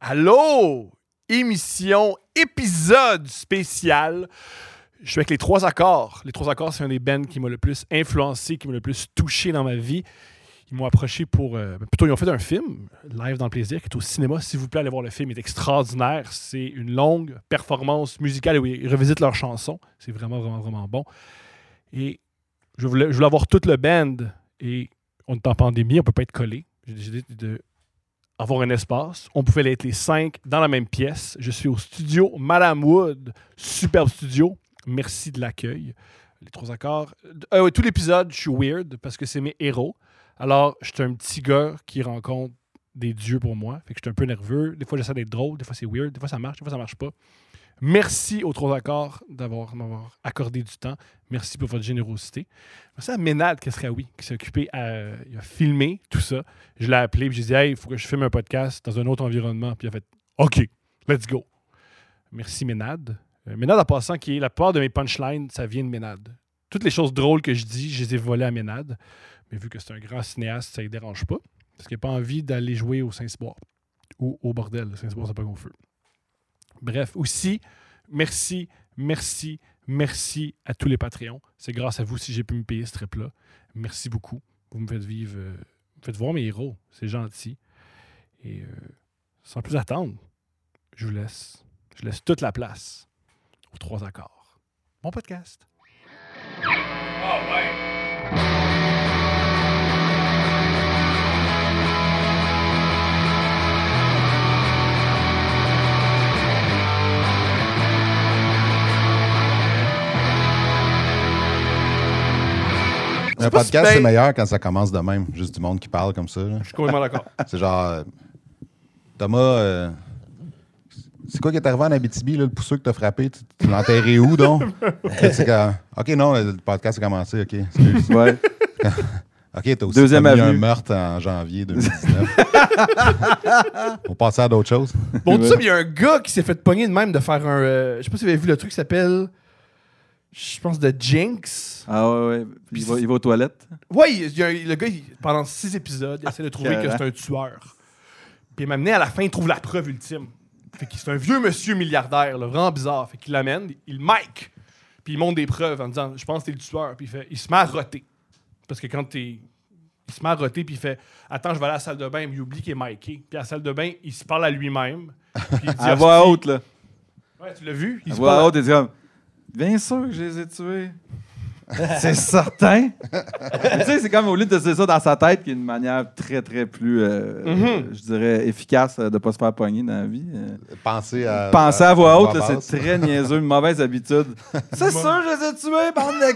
Allô? Émission, épisode spécial. Je suis avec les trois accords. Les trois accords, c'est un des bands qui m'a le plus influencé, qui m'a le plus touché dans ma vie. Ils m'ont approché pour. euh, plutôt, ils ont fait un film, Live dans le plaisir, qui est au cinéma. S'il vous plaît, allez voir le film. Il est extraordinaire. C'est une longue performance musicale où ils revisitent leurs chansons. C'est vraiment, vraiment, vraiment bon. Et je voulais, je voulais avoir toute le band. Et on est en pandémie, on peut pas être collé. J'ai décidé de avoir un espace. On pouvait être les cinq dans la même pièce. Je suis au studio Madame Wood, superbe studio. Merci de l'accueil. Les trois accords. Euh, ouais, tout l'épisode, je suis weird parce que c'est mes héros. Alors, je suis un petit gars qui rencontre des dieux pour moi. Fait que je suis un peu nerveux. Des fois, j'essaie d'être drôle. Des fois, c'est weird. Des fois, ça marche. Des fois, ça marche pas. Merci aux trois accords d'avoir m'avoir accordé du temps. Merci pour votre générosité. Merci à Ménade qui s'est occupé à. Filmé tout ça. Je l'ai appelé et j'ai dit Hey, il faut que je filme un podcast dans un autre environnement. Puis il a fait OK, let's go. Merci Ménade. Euh, Ménade en passant, qui est la part de mes punchlines, ça vient de Ménade. Toutes les choses drôles que je dis, je les ai volées à Ménade. Mais vu que c'est un grand cinéaste, ça ne dérange pas. Parce qu'il n'a pas envie d'aller jouer au Saint-Cyboire ou au bordel. Le Saint-Cyboire, c'est pas qu'on feu. Bref, aussi, merci, merci, merci à tous les Patreons. C'est grâce à vous si j'ai pu me payer ce trip-là. Merci beaucoup. Vous me faites vivre, euh, vous faites voir mes héros. C'est gentil. Et euh, sans plus attendre, je vous laisse. Je laisse toute la place aux trois accords. Bon podcast. Un pas podcast, si c'est bien. meilleur quand ça commence de même. Juste du monde qui parle comme ça. là. Je suis complètement d'accord. C'est genre. euh, Thomas, euh, c'est quoi qui est arrivé en Abitibi, là, le pousseux que t'as frappé? Tu, tu l'as enterré où, donc? C'est OK, non, le podcast a commencé, OK. excuse. Ouais. OK, t'as aussi Deuxième commis un avenue. meurtre en janvier 2019. On passait à d'autres choses. Bon, tout ça, il y a un gars qui s'est fait pogner de même de faire un. euh, je sais pas si vous avez vu le truc qui s'appelle. Je pense de Jinx. Ah ouais, ouais. Puis il va, il va aux toilettes. A- le gars, il- pendant six épisodes, il essaie de trouver que c'est un tueur. Puis il m'a amené à la fin, il trouve la preuve ultime. Fait que c'est un vieux monsieur milliardaire, là, vraiment bizarre. Fait qu'il l'amène, il mic. Puis il montre des preuves en disant Je pense que t'es le tueur. Puis il, fait, il se met à roter. Parce que quand t'es. Il se met à roter, puis il fait Attends, je vais aller à la salle de bain. Mais il oublie qu'il est miké. Puis à la salle de bain, il se parle à lui-même. Puis il dit À voix Hostie. haute, là. Ouais, tu l'as vu? Il À se voix parle- haute, il dit comme Bien sûr que je les ai tués. c'est certain. Tu sais, c'est comme au lieu de se dire ça dans sa tête, qui est une manière très, très plus, euh, Mhm. je dirais, efficace euh, de ne pas se faire pogner dans la vie. euh. Pensez à. Penser à voix haute, c'est très niaiseux, une mauvaise habitude. c'est sûr, je les ai tués, bande de!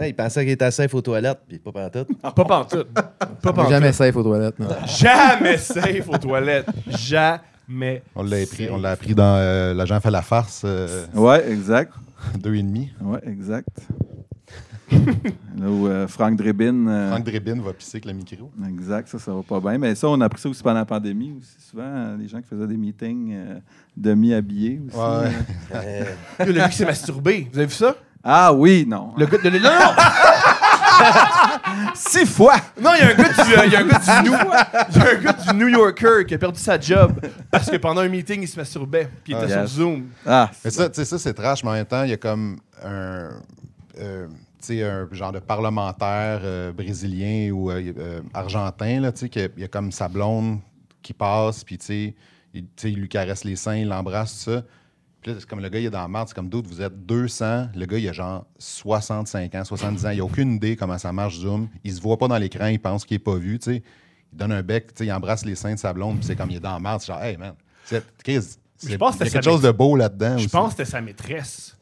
Ouais, il pensait qu'il était safe aux toilettes, puis pas pantoute. Pas pantoute. Pas pantoute. Jamais safe aux toilettes. Non. Jamais safe aux toilettes. Jamais. On l'a appris, on l'a appris dans euh, L'agent fait la farce euh, Ouais, exact. deux et demi. Ouais, exact. Là où euh, Franck Drebin. euh, Franck Drébin va pisser avec le micro. Exact, ça, ça va pas bien. Mais ça, on a appris ça aussi pendant la pandémie. Aussi. Souvent, les gens qui faisaient des meetings euh, demi-habillés aussi. Ouais. euh. Le gars qui s'est masturbé. Vous avez vu ça? Ah oui, non. Le gars de. Non, non! Six fois! Non, il y a un gars du, euh, il y a un gars du New, il y a un gars du New Yorker qui a perdu sa job parce que pendant un meeting, il se masturbait. Puis il était Ah, sur Zoom. Ah, Mais ça, tu sais, ça, c'est trash, mais en même temps, il y a comme un, euh, tu sais, un genre de parlementaire euh, brésilien ou euh, euh, argentin, là, tu sais, y a comme sa blonde qui passe, puis tu sais, il, tu sais, il lui caresse les seins, il l'embrasse, tout ça. Puis là, c'est comme le gars, il est dans la merde, c'est comme d'autres, vous êtes 200, le gars, il a genre 65 ans, 70 ans, il a aucune idée comment ça marche Zoom, il se voit pas dans l'écran, il pense qu'il est pas vu, tu sais. Il donne un bec, tu sais, il embrasse les seins de sa blonde, puis c'est comme il est dans la merde, c'est genre, hey man, c'est, Je pense il y a quelque chose de beau là-dedans Je aussi. pense que c'était sa maîtresse.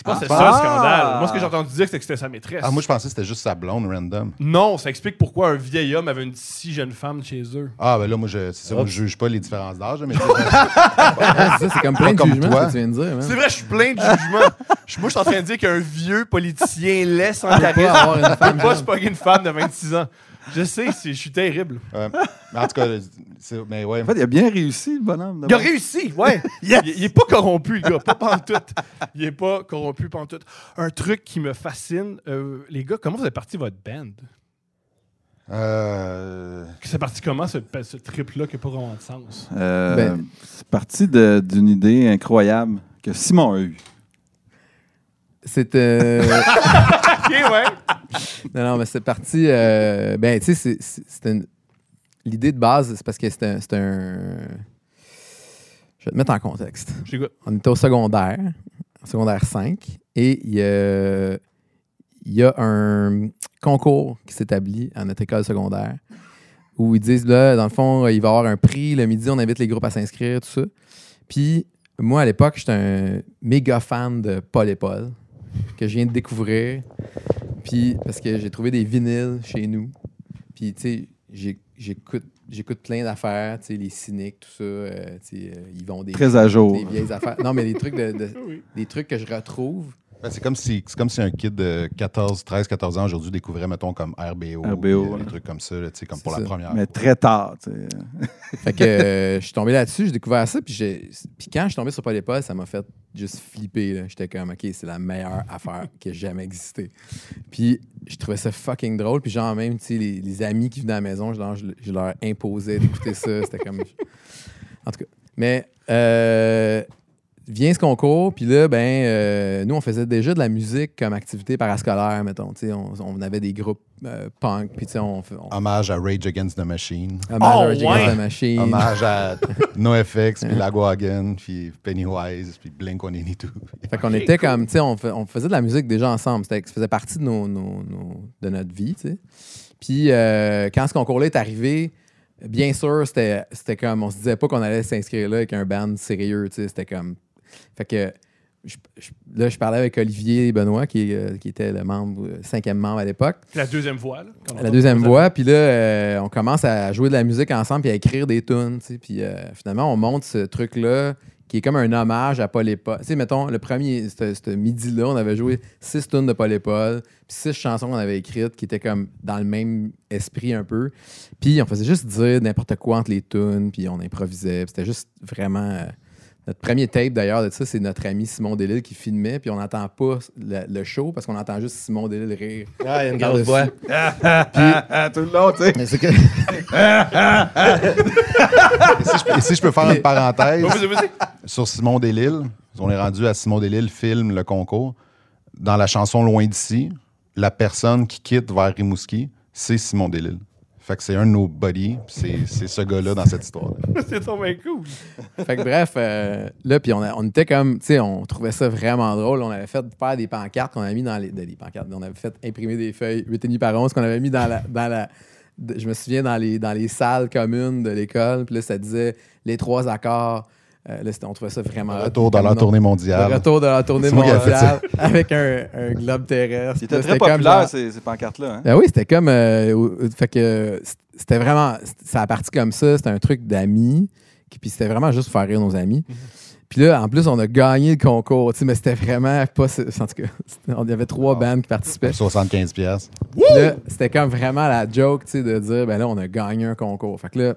Je pense que Ah. ça le Ah. scandale. Moi, ce que j'ai entendu dire, c'est que c'était sa maîtresse. Ah, moi, je pensais que c'était juste sa blonde random. Non, ça explique pourquoi un vieil homme avait une si jeune femme chez eux. Ah, ben là, moi, je, c'est ça, moi, je juge pas les différences d'âge, mais c'est ça, c'est comme plein de comme jugements toi. ce que tu viens de dire. man. C'est vrai, je suis plein de jugements. Je- Moi, je suis en train de dire qu'un vieux politicien laisse en charisme avoir une peut pas se jeune. pogner une femme de 26 ans. Je sais, c'est- je suis terrible. euh, mais en tout cas, c'est, mais ouais. en fait, il a bien réussi, le bonhomme. Il a d'abord. réussi, ouais. Yes! Il, il est pas corrompu, le gars, pas pantoute. Il est pas corrompu pantoute. Un truc qui me fascine, euh, les gars, comment vous êtes parti votre band? Euh, C'est parti comment, ce, ce trip-là qui n'a pas vraiment de sens? Euh, Ben- C'est parti de- d'une idée incroyable que Simon a eue. C'est. OK, ouais. non, non, mais c'est parti. euh, ben, tu sais, c'était une- L'idée de base, c'est parce que c'était un-. Je vais te mettre en contexte. On était au secondaire, en secondaire 5, et il y a, il y a un concours qui s'établit à notre école secondaire où ils disent, là, dans le fond, il va y avoir un prix, le midi, on invite les groupes à s'inscrire, tout ça. Puis, moi, à l'époque, j'étais un méga fan de Paul et Paul, que je viens de découvrir. Puis, parce que j'ai trouvé des vinyles chez nous. Puis, tu sais, j'écoute j'écoute plein d'affaires, tu sais, les cyniques, tout ça. euh, tu sais, euh, ils vont des, Très à jour. des vieilles affaires. Non, mais des trucs, de, de- Oui. des trucs que je retrouve. Ben, c'est comme si c'est comme si un kid de 14, 13, 14 ans aujourd'hui découvrait, mettons, comme RBO. RBO, ouais. Des trucs comme ça, là, tu sais, comme pour la première. Mais très tard. tu sais. Fait que euh, je suis tombé là-dessus, j'ai découvert ça, puis, quand je suis tombé sur Paul ça m'a fait juste flipper. J'étais comme, OK, c'est la meilleure affaire qui a jamais existé. Puis je trouvais ça fucking drôle, puis genre même, tu sais, les, les amis qui venaient à la maison, je leur, je leur imposais d'écouter ça. C'était comme... En tout cas. Mais euh, vient ce concours, puis là, ben, euh, nous, on faisait déjà de la musique comme activité parascolaire, mettons. Tu sais, on, on avait des groupes euh, punk, puis tu sais, on, on, Hommage à Rage Against the Machine. hommage Oh, à Rage Against the Machine. Hommage à NoFX, puis Lagwagon, puis Pennywise, puis Blink-182. Fait qu'on était cool. comme, tu sais, on, faisait de la musique déjà ensemble. C'était, ça faisait partie de, nos, nos- nos- de notre vie, tu sais. Puis euh, quand ce concours-là est arrivé, bien sûr, c'était, c'était comme, on se disait pas qu'on allait s'inscrire là avec un band sérieux, tu sais. C'était comme. Fait que. je- je- là, je parlais avec Olivier Benoît, qui, euh, qui était le membre, euh, cinquième membre à l'époque. La deuxième voix. Là, La deuxième voix, puis là, euh, on commence à jouer de la musique ensemble puis à écrire des tunes, tu sais. Puis finalement, on monte ce truc-là qui est comme un hommage à Paul et Paul. Tu sais, mettons, le premier, ce midi-là, on avait joué six tunes de Paul et Paul, puis six chansons qu'on avait écrites qui étaient comme dans le même esprit un peu. Puis on faisait juste dire n'importe quoi entre les tunes, puis on improvisait. C'était juste vraiment... notre premier tape, d'ailleurs, de ça, c'est notre ami Simon Delille qui filmait, puis on n'entend pas le, le show parce qu'on entend juste Simon Delille rire. Ah, il y a une grosse voix. Tout le long, tu sais. Mais c'est que- si, je, peux- et si je peux faire une parenthèse sur Simon Delille, on est rendu à Simon Delille filme le concours. Dans la chanson Loin d'ici, la personne qui quitte vers Rimouski, c'est Simon Delille. Fait que c'est un de nos buddies, c'est c'est ce gars-là dans cette histoire. C'est trop bien cool. Fait que bref, euh, là, puis on, était comme, tu sais, on trouvait ça vraiment drôle. On avait fait faire des pancartes qu'on avait mis dans les, des pancartes. On avait fait imprimer des feuilles 8 et demi par 11 qu'on avait mis dans la, dans la de- je me souviens dans les, dans les salles communes de l'école. Puis là, ça disait les trois accords. Euh, là, on trouvait ça vraiment. Retour dans nom. tournée Le mondiale. retour de la tournée mondiale avec un, un globe terrestre. Il était Là, très c'était comme populaire, genre- ces, ces pancartes-là. Hein? ben oui, c'était comme. euh, fait que c'était vraiment. Ça a parti comme ça. C'était un truc d'amis. Puis c'était vraiment juste pour faire rire nos amis. Puis là, en plus, on a gagné le concours. tu sais, Mais c'était vraiment pas. En tout cas, y avait trois bandes qui participaient. 75 pièces. Puis là, c'était comme vraiment la joke tu sais, de dire ben là, on a gagné un concours. Fait que là,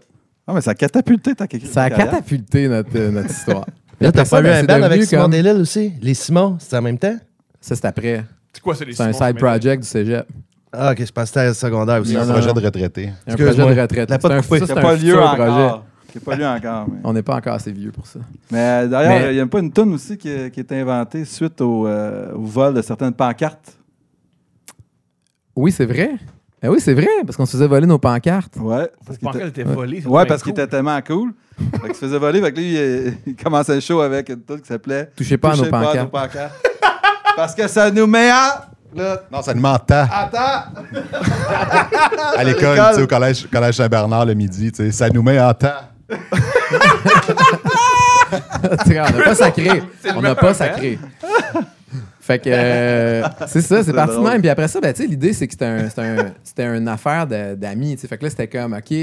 Ah, mais ça a catapulté ta ça a carrière. catapulté notre, euh, notre histoire. Là, t'as Après ça, pas eu ben, un c'est band devenu avec Simon comme- Delille aussi? Les Simons, c'était en même temps? Ça, c'est après. C'est quoi, c'est les C'est un Simons, side project du cégep. Ah, ok, je pensais que c'était secondaire aussi. C'est un non, projet non. de retraité. Un Excuse-moi. projet de retraite. Pas C'est un- Qui pas un lieu futur projet. encore. Qui n'a pas lieu encore. mais- On n'est pas encore assez vieux pour ça. Mais d'ailleurs, Mais- il n'y a pas une tonne aussi qui, est inventée suite au, euh, au vol de certaines pancartes? Oui, c'est vrai. Ben oui, c'est vrai, parce qu'on se faisait voler nos pancartes. Ouais. Parce que qu'il était était... volé. c'est Ouais, parce qu'il était tellement cool. fait qu'il se faisait voler. Fait que lui, il, il commençait le show avec une tune qui s'appelait Touchez pas à nos Touchez pas à pancartes. nos pancartes. parce que ça nous met à. Là, Non, ça nous mentait. attends! À l'école, tu sais, au collège, collège Saint-Bernard le midi, tu sais, ça nous met en temps. On n'a pas sacré. On n'a pas sacré. Fait que euh, c'est ça, c'est parti de même. Puis après ça, ben, l'idée, c'est que c'était un, c'était un- une affaire de- d'amis. Fait que là, c'était comme, OK,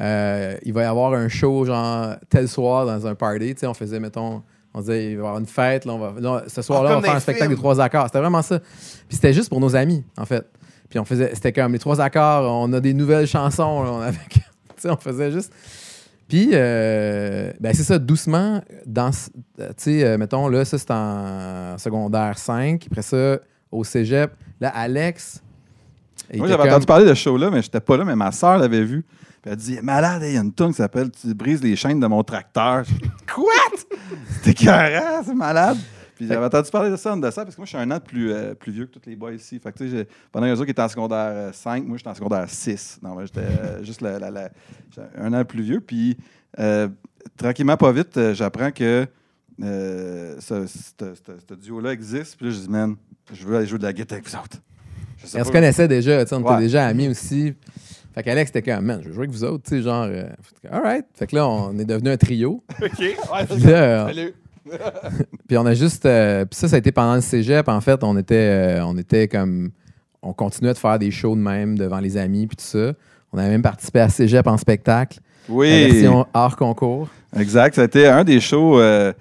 euh, il va y avoir un show, genre, tel soir dans un party. On faisait, mettons, on disait, il va y avoir une fête. Là, on va, là, ce soir-là, Ah, on comme va faire un spectacle des trois accords. C'était vraiment ça. Puis c'était juste pour nos amis, en fait. Puis on faisait, c'était comme les trois accords, on a des nouvelles chansons. là, on, avait, on faisait juste. Puis, euh, ben c'est ça, doucement, dans, tu sais, euh, mettons, là, ça, c'est en secondaire 5. Après ça, au cégep, là, Alex, Moi, j'avais entendu parler de ce show-là, mais j'étais pas là, mais ma soeur l'avait vu. Puis elle dit Malade, il y a une tune qui s'appelle Tu brises les chaînes de mon tracteur. Quoi? C'était carré, c'est malade. Puis j'avais entendu parler de ça, de ça, parce que moi, je suis un an de plus, euh, plus vieux que tous les boys ici. Fait que, tu sais, pendant les autres qui étaient en secondaire euh, 5, moi, j'étais en secondaire 6. Non, moi, j'étais euh, juste la- la- la- j'étais un an plus vieux. Puis, euh, tranquillement, pas vite, euh, j'apprends que euh, ce, ce- ce- ce duo-là existe. Puis là, je dis, man, je veux aller jouer de la guitare avec vous autres. Je On se connaissait déjà, on Ouais. était déjà amis aussi. Fait qu'Alex était comme, man, je veux jouer avec vous autres, tu sais, genre, euh, fait que, all right. Fait que là, on est devenu un trio. OK. Ouais, Puis là, euh, Salut. puis on a juste, euh, puis ça, ça a été pendant le cégep. En fait, on était, euh, on était comme, on continuait de faire des shows de même devant les amis, puis tout ça. On avait même participé à cégep en spectacle, la Oui. version hors concours. Exact. Ça a été un des shows euh,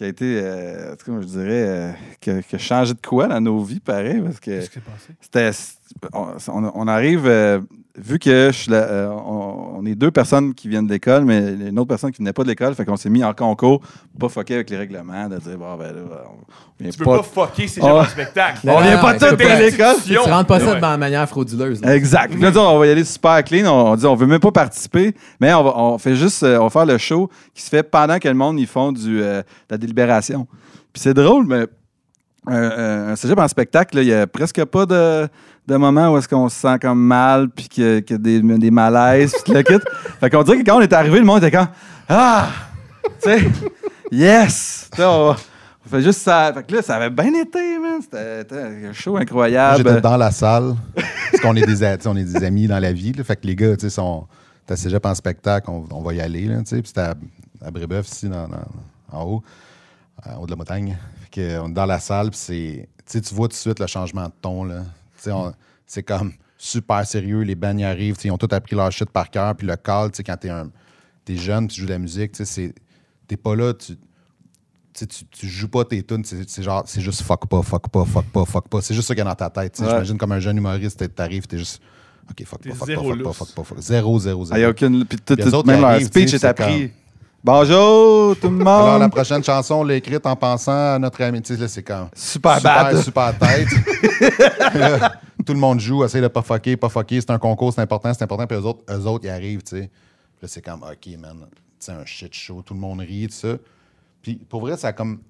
qui a été, euh, en tout cas, je dirais, euh, qui, a, qui a changé de quoi dans nos vies, pareil, parce que Qu'est-ce qui s'est passé? c'était. On, arrive, euh, vu que je suis là, euh, on, on est deux personnes qui viennent de l'école, mais une autre personne qui venait pas de l'école, fait qu'on s'est mis en concours pour pas fucker avec les règlements, de dire, bon, ben là, on vient Tu peux pas, fucker ces gens Oh. en spectacle. On vient pas tous pas. à l'école. Tu rentres pas ça Ouais. de manière frauduleuse. là. Exact. Là, on va y aller super clean. On, on dit on veut même pas participer, mais on, va, on fait juste euh, on va faire le show qui se fait pendant que le monde ils font du, euh, de la délibération. Puis c'est drôle, mais un, un, un cégep en spectacle, il y a presque pas de, de moments où est-ce qu'on se sent comme mal, puis qu'il y a, des, des malaises, puis le kit. Fait qu'on dirait que quand on est arrivé, le monde était quand ah, tu sais, yes, on, on fait juste ça. Fait que là, ça avait bien été, man. C'était un show incroyable. J'étais dans la salle, parce qu'on est des, on est des amis dans la vie. là. fait que les gars, tu sais, sont. T'as cégep en spectacle, on, on va y aller. Tu sais, puis c'était à, à Brébeuf, ici, dans- dans- en haut, euh, en haut de la montagne. Fait que, on est dans la salle, puis c'est. Tu vois tout de suite le changement de ton. Là. C'est comme super sérieux, les bands y arrivent, ils ont tout appris leur shit par cœur, puis le call, tu sais, quand t'es un. T'es jeune, tu joues de la musique, tu sais, c'est- t'es pas là, tu. tu joues pas tes tunes, c'est c'est genre, c'est juste fuck pas, fuck pas, fuck pas, fuck pas. C'est juste ça qu'il y a dans ta tête. Ouais. J'imagine comme un jeune humoriste, t'arrives, t'es juste, ok, fuck T'es pas, fuck zéro pas, fuck pas, lousse. fuck pas, fuck Zéro, zéro, Ah, y a zéro. aucune. Puis tout, tout- même leur speech est appris. Bonjour, tout le monde. Alors, la prochaine chanson, on l'a écrite en pensant à notre ami. Tu sais, là, c'est quand. Super, super, bad. super tête. Là, tout le monde joue, essaye de pas fucker, pas fucker. C'est un concours, c'est important, c'est important. Puis eux autres, eux autres, ils arrivent, tu sais. Puis là, c'est comme, OK, man, c'est un shit show, tout le monde rit, tout ça. Puis pour vrai, ça a comme.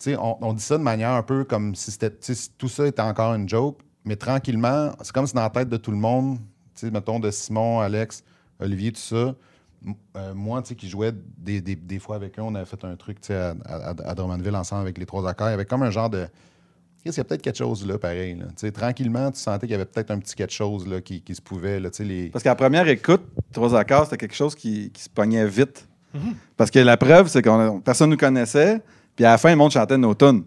Tu sais, on, on dit ça de manière un peu comme si si tout ça était encore une joke, mais tranquillement, c'est comme si dans la tête de tout le monde, tu sais, mettons de Simon, Alex, Olivier, tout ça. Euh, moi, tu sais, qui jouais des, des- des fois avec eux, on avait fait un truc, tu sais, à, à, à Drummondville ensemble avec les trois accords. Il y avait comme un genre de. Il y a peut-être quelque chose là, pareil. Là. Tu sais, Tranquillement, tu sentais qu'il y avait peut-être un petit quelque chose là, qui, qui se pouvait. Là, tu sais, les... Parce qu'à la première écoute, trois accords, c'était quelque chose qui, qui se pognait vite. Mhm. Parce que la preuve, c'est que personne ne nous connaissait. Puis à la fin, le monde chantait nos tunes.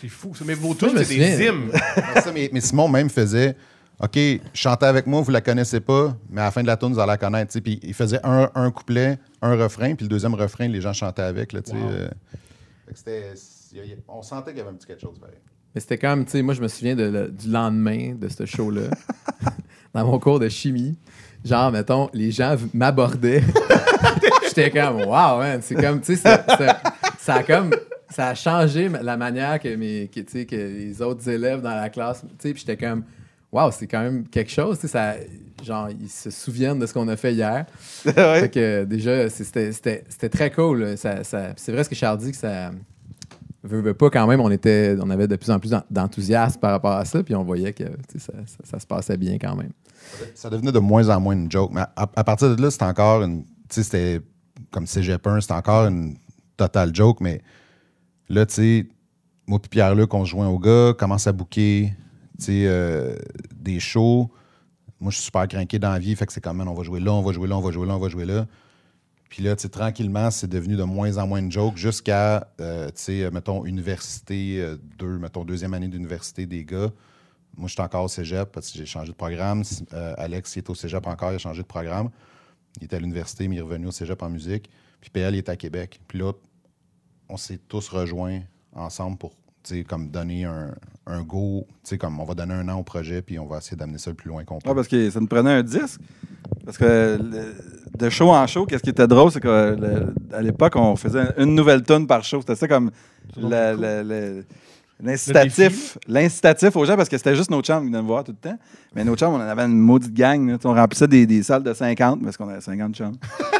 C'est fou. ça. Mais vos tunes, c'est des hymnes. Mais, mais Simon même faisait OK, chantez avec moi, vous la connaissez pas, mais à la fin de la tune, vous allez la connaître. Puis il faisait un, un couplet, un refrain, puis le deuxième refrain, les gens chantaient avec. Là, Wow. euh. Fait que on sentait qu'il y avait un petit quelque chose pareil. Mais c'était comme, tu sais, moi, je me souviens de le- du lendemain de ce show-là, dans mon cours de chimie. Genre, mettons, les gens m'abordaient. J'étais comme, wow, man, c'est comme, tu sais, ça, ça- ça a comme, ça a changé la manière que, mes, que, les autres élèves dans la classe, puis j'étais comme, wow, c'est quand même quelque chose, tu sais, ça, genre, ils se souviennent de ce qu'on a fait hier. Ouais. Fait que déjà, c'était- très cool. là. Ça, ça- c'est vrai ce que Charles dit que ça veut, veut pas quand même. On était, on avait de plus en plus d'en- d'enthousiasme par rapport à ça, puis on voyait que ça, ça- ça se passait bien quand même. Ça devenait de moins en moins une joke. Mais à, à partir de là, c'était encore une. Tu sais, c'était comme Cégep 1, c'était encore une totale joke. Mais là, tu sais, moi puis Pierre-Luc, on se joint au gars, commence à sais, euh, des shows. Moi, je suis super craqué dans la vie. Fait que c'est comme, on va jouer là, on va jouer là, on va jouer là, on va jouer là. Puis là, tranquillement, c'est devenu de moins en moins une joke jusqu'à, euh, sais, mettons, université 2, mettons, deuxième année d'université des gars. Moi, je suis encore au cégep parce que j'ai changé de programme. Euh, Alex, il est au cégep encore, il a changé de programme. Il était à l'université, mais il est revenu au cégep en musique. Puis PL, il est à Québec. Puis là, on s'est tous rejoints ensemble pour, comme donner un, un go. Tu sais, comme on va donner un an au projet, puis on va essayer d'amener ça le plus loin qu'on peut. Ouais, parce que ça nous prenait un disque. Parce que le- de show en show, qu'est-ce qui était drôle, c'est qu'à l'époque, on faisait une nouvelle tune par show. C'était ça comme. L'incitatif, l'incitatif aux gens, parce que c'était juste nos chambres qui venaient me voir tout le temps. Mais nos chambres, on en avait une maudite gang. là. On remplissait des, des salles de 50 parce qu'on avait 50 chambres.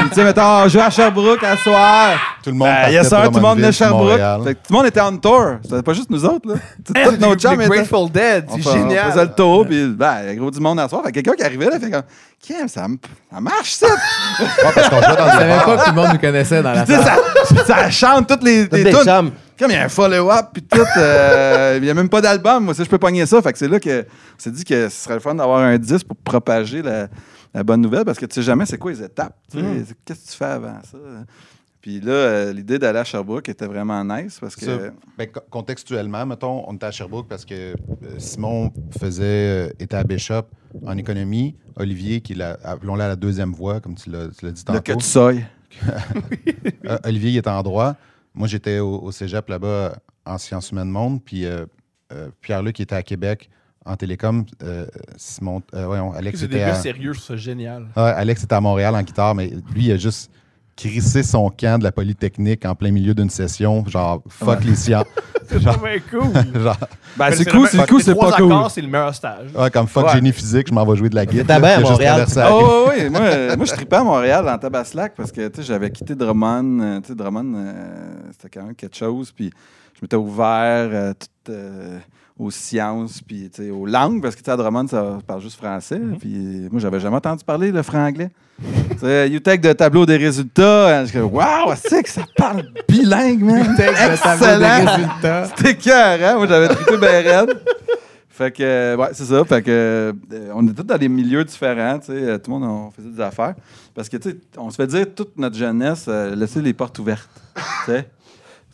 Puis, tu sais, mettons, on jouait à Sherbrooke à soir. Tout le monde Ben, partait yes, sir, pour tout le monde venait de Drummondville, Sherbrooke. Montréal. Fait que tout le monde était on tour. C'était pas juste nous autres. Là. Tu sais, Tous nos The chambres étaient. Grateful Dead, On c'est fa- On génial. faisait le tour, puis ben, il y a gros du monde à soir. Fait que quelqu'un qui arrivait là, fait comme, Kim, ça, m- ça marche, ça. Ouais, parce qu'on jouait dans Je le savais pas que tout le monde nous connaissait dans la Tu sais, salle. ça, ça chante toutes les, Toutes les des tunes. chums. Comme il y a un follow-up, puis tout. euh, Il n'y a même pas d'album. Moi, ça, je peux pogner ça. Fait que c'est là que on s'est dit que ce serait le fun d'avoir un disque pour propager la, la bonne nouvelle parce que tu sais jamais c'est quoi les étapes. sais. Qu'est-ce que tu fais avant ça? Puis là, euh, l'idée d'aller à Sherbrooke était vraiment nice parce que. Ça, ben, co- contextuellement, mettons, on était à Sherbrooke parce que euh, Simon faisait, euh, était à Bishop en économie. Olivier, qui l'a, appelons-la la deuxième voie, comme tu l'as, dit Là, que tantôt. tu. Euh, Olivier, il était en droit. Moi, j'étais au, au cégep là-bas en sciences humaines monde. Puis Pierre-Luc, qui était à Québec en télécom. Euh, Simon, euh, voyons, Alex C'est des était gars à, sérieux, ça génial. Ouais, Alex était à Montréal en guitare, mais lui, il a juste crissé son camp de la Polytechnique en plein milieu d'une session. Genre, fuck les sciences. C'est genre, pas bien cool. genre, Ben, c'est cool, c'est cool, c'est trois pas cool. accords, c'est le meilleur stage. ouais, comme fuck Ouais. génie physique, je m'en vais jouer de la guitare. T'étais bien à Montréal. Oh, oui, oui. Moi, moi, je tripais à Montréal en Tabaslac parce que tu sais, j'avais quitté Drummond. euh, Tu sais, Drummond, euh, c'était quand même quelque chose. Puis je m'étais ouvert euh, tout, euh, aux sciences, puis aux langues, parce que à Drummond, ça parle juste français. Puis euh, moi, j'avais jamais entendu parler le sais, you take de tableau des résultats. Je dis, waouh, c'est que ça parle bilingue, man. Excellent. résultats. C'était cœur, hein? Moi, j'avais trippé bien raide. Fait que, euh, ouais, c'est ça. Fait que, euh, on est tous dans des milieux différents, tu sais. Tout le monde, on faisait des affaires. Parce que, tu sais, on se fait dire toute notre jeunesse, euh, laisser les portes ouvertes, tu sais.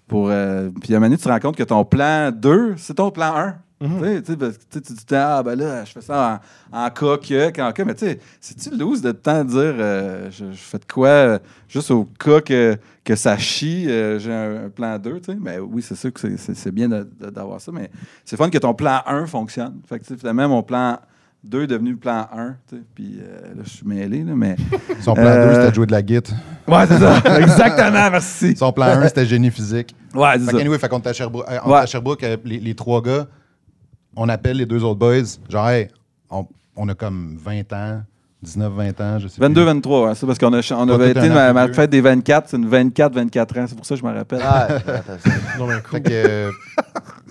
Pour, euh, puis, à un moment donné, tu te rends compte que ton plan 2, c'est ton plan 1. Tu sais, tu sais, tu tu dis, ah, ben là, je fais ça en, en cas que, qu'en cas. Mais tu sais, c'est-tu loose de temps dire, euh, je, je fais de quoi, euh, juste au cas que, que ça chie, euh, j'ai un, un plan 2, tu sais? Mais oui, c'est sûr que c'est- bien d'avoir ça, mais c'est fun que ton plan 1 fonctionne. Fait que, tu finalement, mon plan 2 est devenu plan 1, tu sais. Puis euh, là, je suis mêlé, là, mais... Son plan Euh, 2, c'était de jouer de la guitare. ouais, c'est ça. Exactement, merci. Son plan 1, c'était génie physique. Ouais, c'est Fait ça. qu'anyway, fait qu'on était à Sherbrooke. euh, on Ouais. était à Sherbrooke, euh, les, les trois gars, on appelle les deux autres boys. Genre, hey, on, on a comme 20 ans, 19-20 ans, je sais 22, plus. 23, ouais, ça, parce qu'on a, on avait été ma, ma fête des 24, c'est une 24-24 ans, c'est pour ça que je me rappelle. Ah, attends, Non, mais cool. Fait que, euh,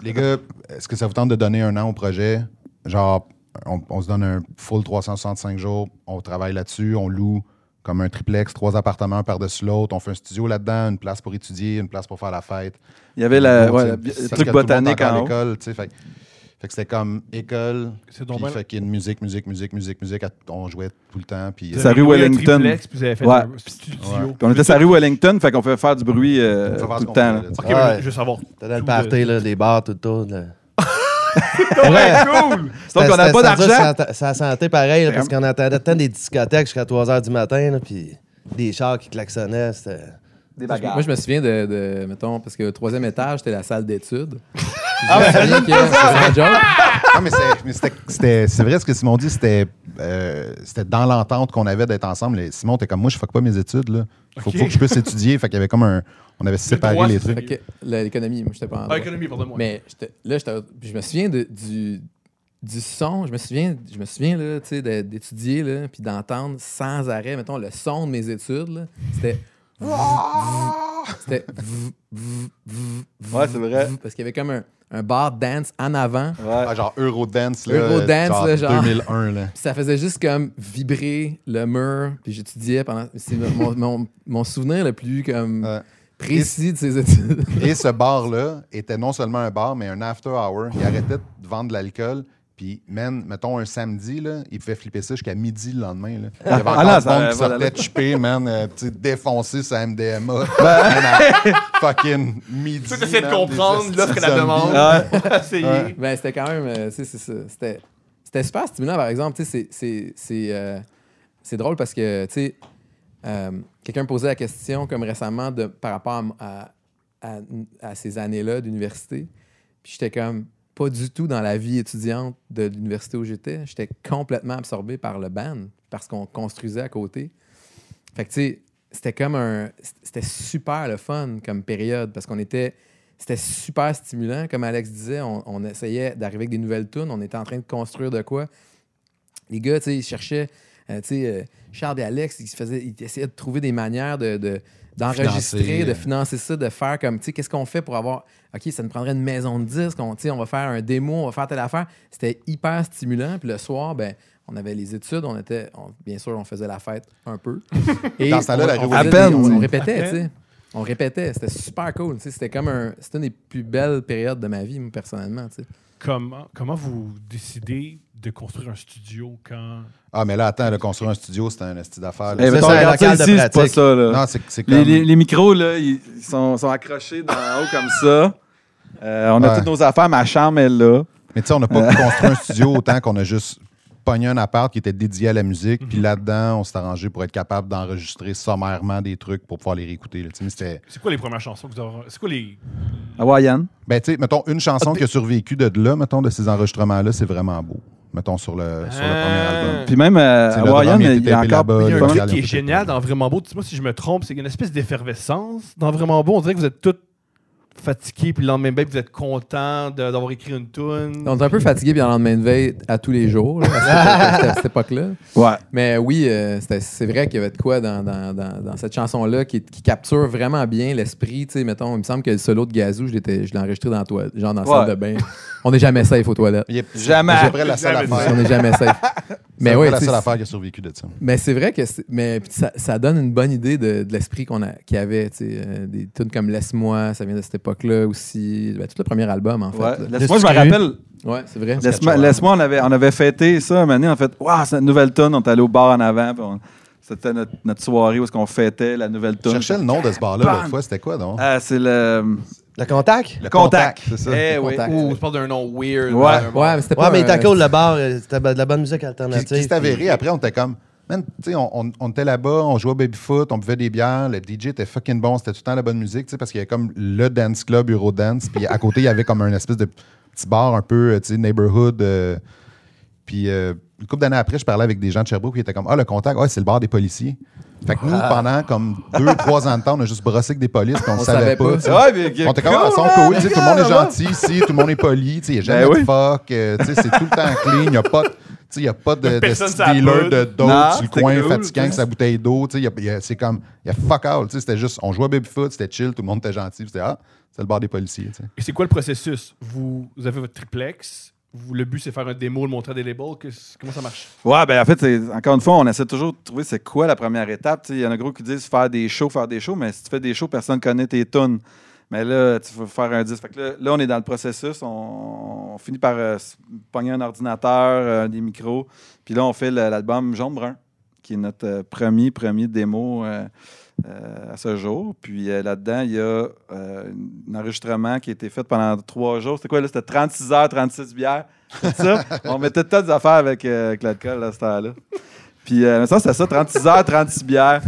les gars, est-ce que ça vous tente de donner un an au projet? Genre, on, on se donne un full 365 jours, on travaille là-dessus, on loue comme un triplex, trois appartements par-dessus l'autre, on fait un studio là-dedans, une place pour étudier, une place pour faire la fête. Il y avait la, Bon, ouais, la le truc le botanique à l'école, tu sais, fait, fait que c'était comme école, C'est donc puis fait qu'il y a une musique, musique, musique, musique, musique, à- on jouait tout le temps, puis... Ça avez rue Wellington. triplex, puis vous avez fait Ouais. un studio. Ouais. On était sur la rue Wellington, fait qu'on fait faire du bruit euh, tout le temps. là. Ok, Ouais. je veux savoir. T'as dans le tout party, là, des bars tout autour. Là. Ouais, cool! Donc, on n'a pas d'argent. Ça sentait pareil, là, parce qu'on attendait tant des discothèques jusqu'à 3 h du matin, là, puis des chars qui klaxonnaient. C'était. Des Moi, bagarres. je me souviens de, de- mettons, parce que le troisième étage, c'était la salle d'études. Ah, que un joke. Ah, mais c'est- mais c'était- c'était- c'est vrai ce que Simon dit, c'était euh, c'était dans l'entente qu'on avait d'être ensemble. Et Simon, t'es comme moi, je fuck pas mes études. Là. Faut, Ok. faut que je puisse étudier. Fait qu'il y avait comme un. On avait séparé droit, les c'est trucs. Fait que la- l'économie, moi, j'étais pas en Ah, droit. économie, pardonne-moi. Mais j'étais- là, j'étais- je me souviens de- du, du son. Je me souviens, je me souviens là, tu sais, de- d'étudier là, puis d'entendre sans arrêt, mettons, le son de mes études. là. C'était. C'était. Ouais, c'est vrai. Parce qu'il y avait comme un, un bar dance en avant. Ouais. Ah, genre Eurodance. Là, Eurodance, genre, là, genre. 2001. Là. Puis ça faisait juste comme vibrer le mur. Puis j'étudiais pendant. C'est mon, mon, mon souvenir le plus comme Ouais. précis de ces études. Et ce bar-là était non seulement un bar, mais un after hour. Il arrêtait de vendre de l'alcool. Puis, man, mettons un samedi, là, il pouvait flipper ça jusqu'à midi le lendemain. Là. Il y avait Ah, encore non, du ça- monde qui voilà. sortait chipé, man, euh, tu sais, défoncé sa MDMA. Ben. Fucking midi. Tu essaies de comprendre l'offre et la demande. Ouais. Ben, c'était quand même. euh, c'est ça. C'était, c'était super stimulant, par exemple. Tu sais, c'est, c'est, c'est, euh, c'est drôle parce que, tu sais, euh, quelqu'un me posait la question, comme récemment, de, par rapport à, à, à ces années-là d'université. Puis j'étais comme pas du tout dans la vie étudiante de l'université où j'étais. J'étais complètement absorbé par le band, parce qu'on construisait à côté. Fait que, tu sais, c'était comme un. C'était super le fun comme période, parce qu'on était c'était super stimulant. Comme Alex disait, on, essayait d'arriver avec des nouvelles tunes. On était en train de construire de quoi. Les gars, tu sais, ils cherchaient, euh, tu sais, euh, Charles et Alex, ils, faisaient, ils essayaient de trouver des manières de- d'enregistrer, de financer ça, de faire comme, tu sais, qu'est-ce qu'on fait pour avoir, OK, ça nous prendrait une maison de disques, on, on va faire un démo, on va faire telle affaire. C'était hyper stimulant. Puis le soir, ben, on avait les études, on était, on- bien sûr, on faisait la fête un peu. Et Dans on- la on, À peine. des- on- répétait, tu sais. On répétait, c'était super cool. C'était comme un. C'était une des plus belles périodes de ma vie, moi, personnellement. tu sais. Comment, comment vous décidez de construire un studio quand? Ah, mais là, attends, là, construire un studio, c'est un esti d'affaires. Eh, c'est ça local de ici, c'est pas ça. Là. Non, c'est c'est comme... Les, les- les micros, là, ils ils sont, sont accrochés d'en haut comme ça. Euh, on a Ouais. toutes nos affaires, ma chambre est là. Mais tu sais, on n'a pas construit un studio autant qu'on a juste pogné un appart qui était dédié à la musique. Puis là-dedans, on s'est arrangé pour être capable d'enregistrer sommairement des trucs pour pouvoir les réécouter. C'est quoi les premières chansons que vous avez. C'est quoi les. Hawaïenne. Ben, tu sais, mettons, une chanson qui a survécu de là, mettons, de ces enregistrements-là, c'est vraiment beau. Mettons, sur le, sur le premier Ah. album. Puis même euh, drum, il a il y a encore. Il y a un truc qui est génial dans Vraiment Beau. Dis-moi si je me trompe, c'est qu'il y a une espèce d'effervescence dans Vraiment Beau. On dirait que vous êtes tous fatigués, puis le lendemain veille, vous êtes contents de- d'avoir écrit une tune. On était un peu fatigué, puis le lendemain de veille à tous les jours, là, à, cette, à cette époque-là. Ouais. Mais oui, euh, c'était- c'est vrai qu'il y avait de quoi dans, dans- dans- dans cette chanson-là qui, qui capture vraiment bien l'esprit. Tu sais, mettons, il me semble que le solo de Gazou, je l'ai je l'ai enregistré dans la toilette, genre dans la Ouais. salle de bain. On n'est jamais safe aux toilettes. Il est- Jamais. C'est après la seule Jamais. affaire. On n'est jamais safe. Mais Mais oui, oui, la tu sais, seule affaire qui a survécu de ça. Mais c'est vrai que c'est- mais puis ça, ça donne une bonne idée de, de l'esprit qu'on a qu'il y avait. tu sais, euh, des tunes comme Laisse-moi, ça vient de cette époque-là aussi. Ben, tout le premier album, en fait. Ouais. Laisse-moi, je me rappelle. Ouais, c'est vrai. Laisse-moi, laisse-moi, on, avait, on avait fêté ça. On a fait, waouh, c'est une nouvelle tonne. On est allé au bar en avant. puis on- C'était notre, notre soirée où est-ce qu'on fêtait la nouvelle Je tonne. cherchais le nom de ce bar-là l'autre fois. C'était quoi, donc? Ah, c'est le, Le contact? le contact. c'est ça. Eh oui. Contact. Ou tu parles d'un nom weird. Ouais. Ouais, mais c'était Ouais, pas. mais était cool, le bar. euh, C'était de la bonne musique Qui, alternative. qui s'est avéré. puis- Après, on était comme, on, on- était là-bas, on jouait au baby-foot, on buvait des bières, le DJ était fucking bon, c'était tout le temps la bonne musique, parce qu'il y avait comme le dance club Eurodance, puis à côté, il y avait comme un espèce de petit bar un peu, euh, tu sais, neighborhood. euh, puis euh, une couple d'années après, je parlais avec des gens de Sherbrooke qui étaient comme, ah, le contact, ouais, c'est le bar des policiers. Fait que nous, pendant comme deux, trois ans de temps, on a juste brossé avec des polices, puis on, On le savait savait pas. Ouais, mais On était comme, ah, ils sont cool, tu sais, tout le monde est gentil ici, tout le monde est poli, tu sais, il n'y a jamais Ben de oui. fuck, euh, tu sais, c'est tout le temps clean, il n'y a pas de- tu sais, il n'y a pas de, de Personne dealer poudre. de Non, le c'était coin cool, fatigant avec sa bouteille d'eau, tu sais, il y a- il y a- c'est comme, il y a fuck tu sais, c'était juste, on jouait à babyfoot, c'était chill, tout le monde était gentil, puis c'était, ah, c'est le bar des policiers, tu sais. Et c'est quoi le processus? Vous, vous avez votre triplex. Le but, c'est faire un démo, le montrer à des labels. Comment ça marche? Ouais, ben en fait, encore une fois, on essaie toujours de trouver c'est quoi la première étape. Il y en a gros qui disent faire des shows, faire des shows, mais si tu fais des shows, personne ne connaît tes tunes. Mais là, tu veux faire un disque. Là, on est dans le processus. On, finit par euh, pogner un ordinateur, euh, des micros. Puis là, on fait l'album Jaune Brun, qui est notre euh, premier, premier démo euh, à ce jour. Puis euh, là-dedans, il y a euh, un enregistrement qui a été fait pendant trois jours. C'était quoi, là? C'était 36 heures, 36 bières. C'est ça? on mettait toutes des affaires avec, euh, avec l'alcool à ce temps-là. Puis euh, ça, c'était ça, 36 heures, 36 bières.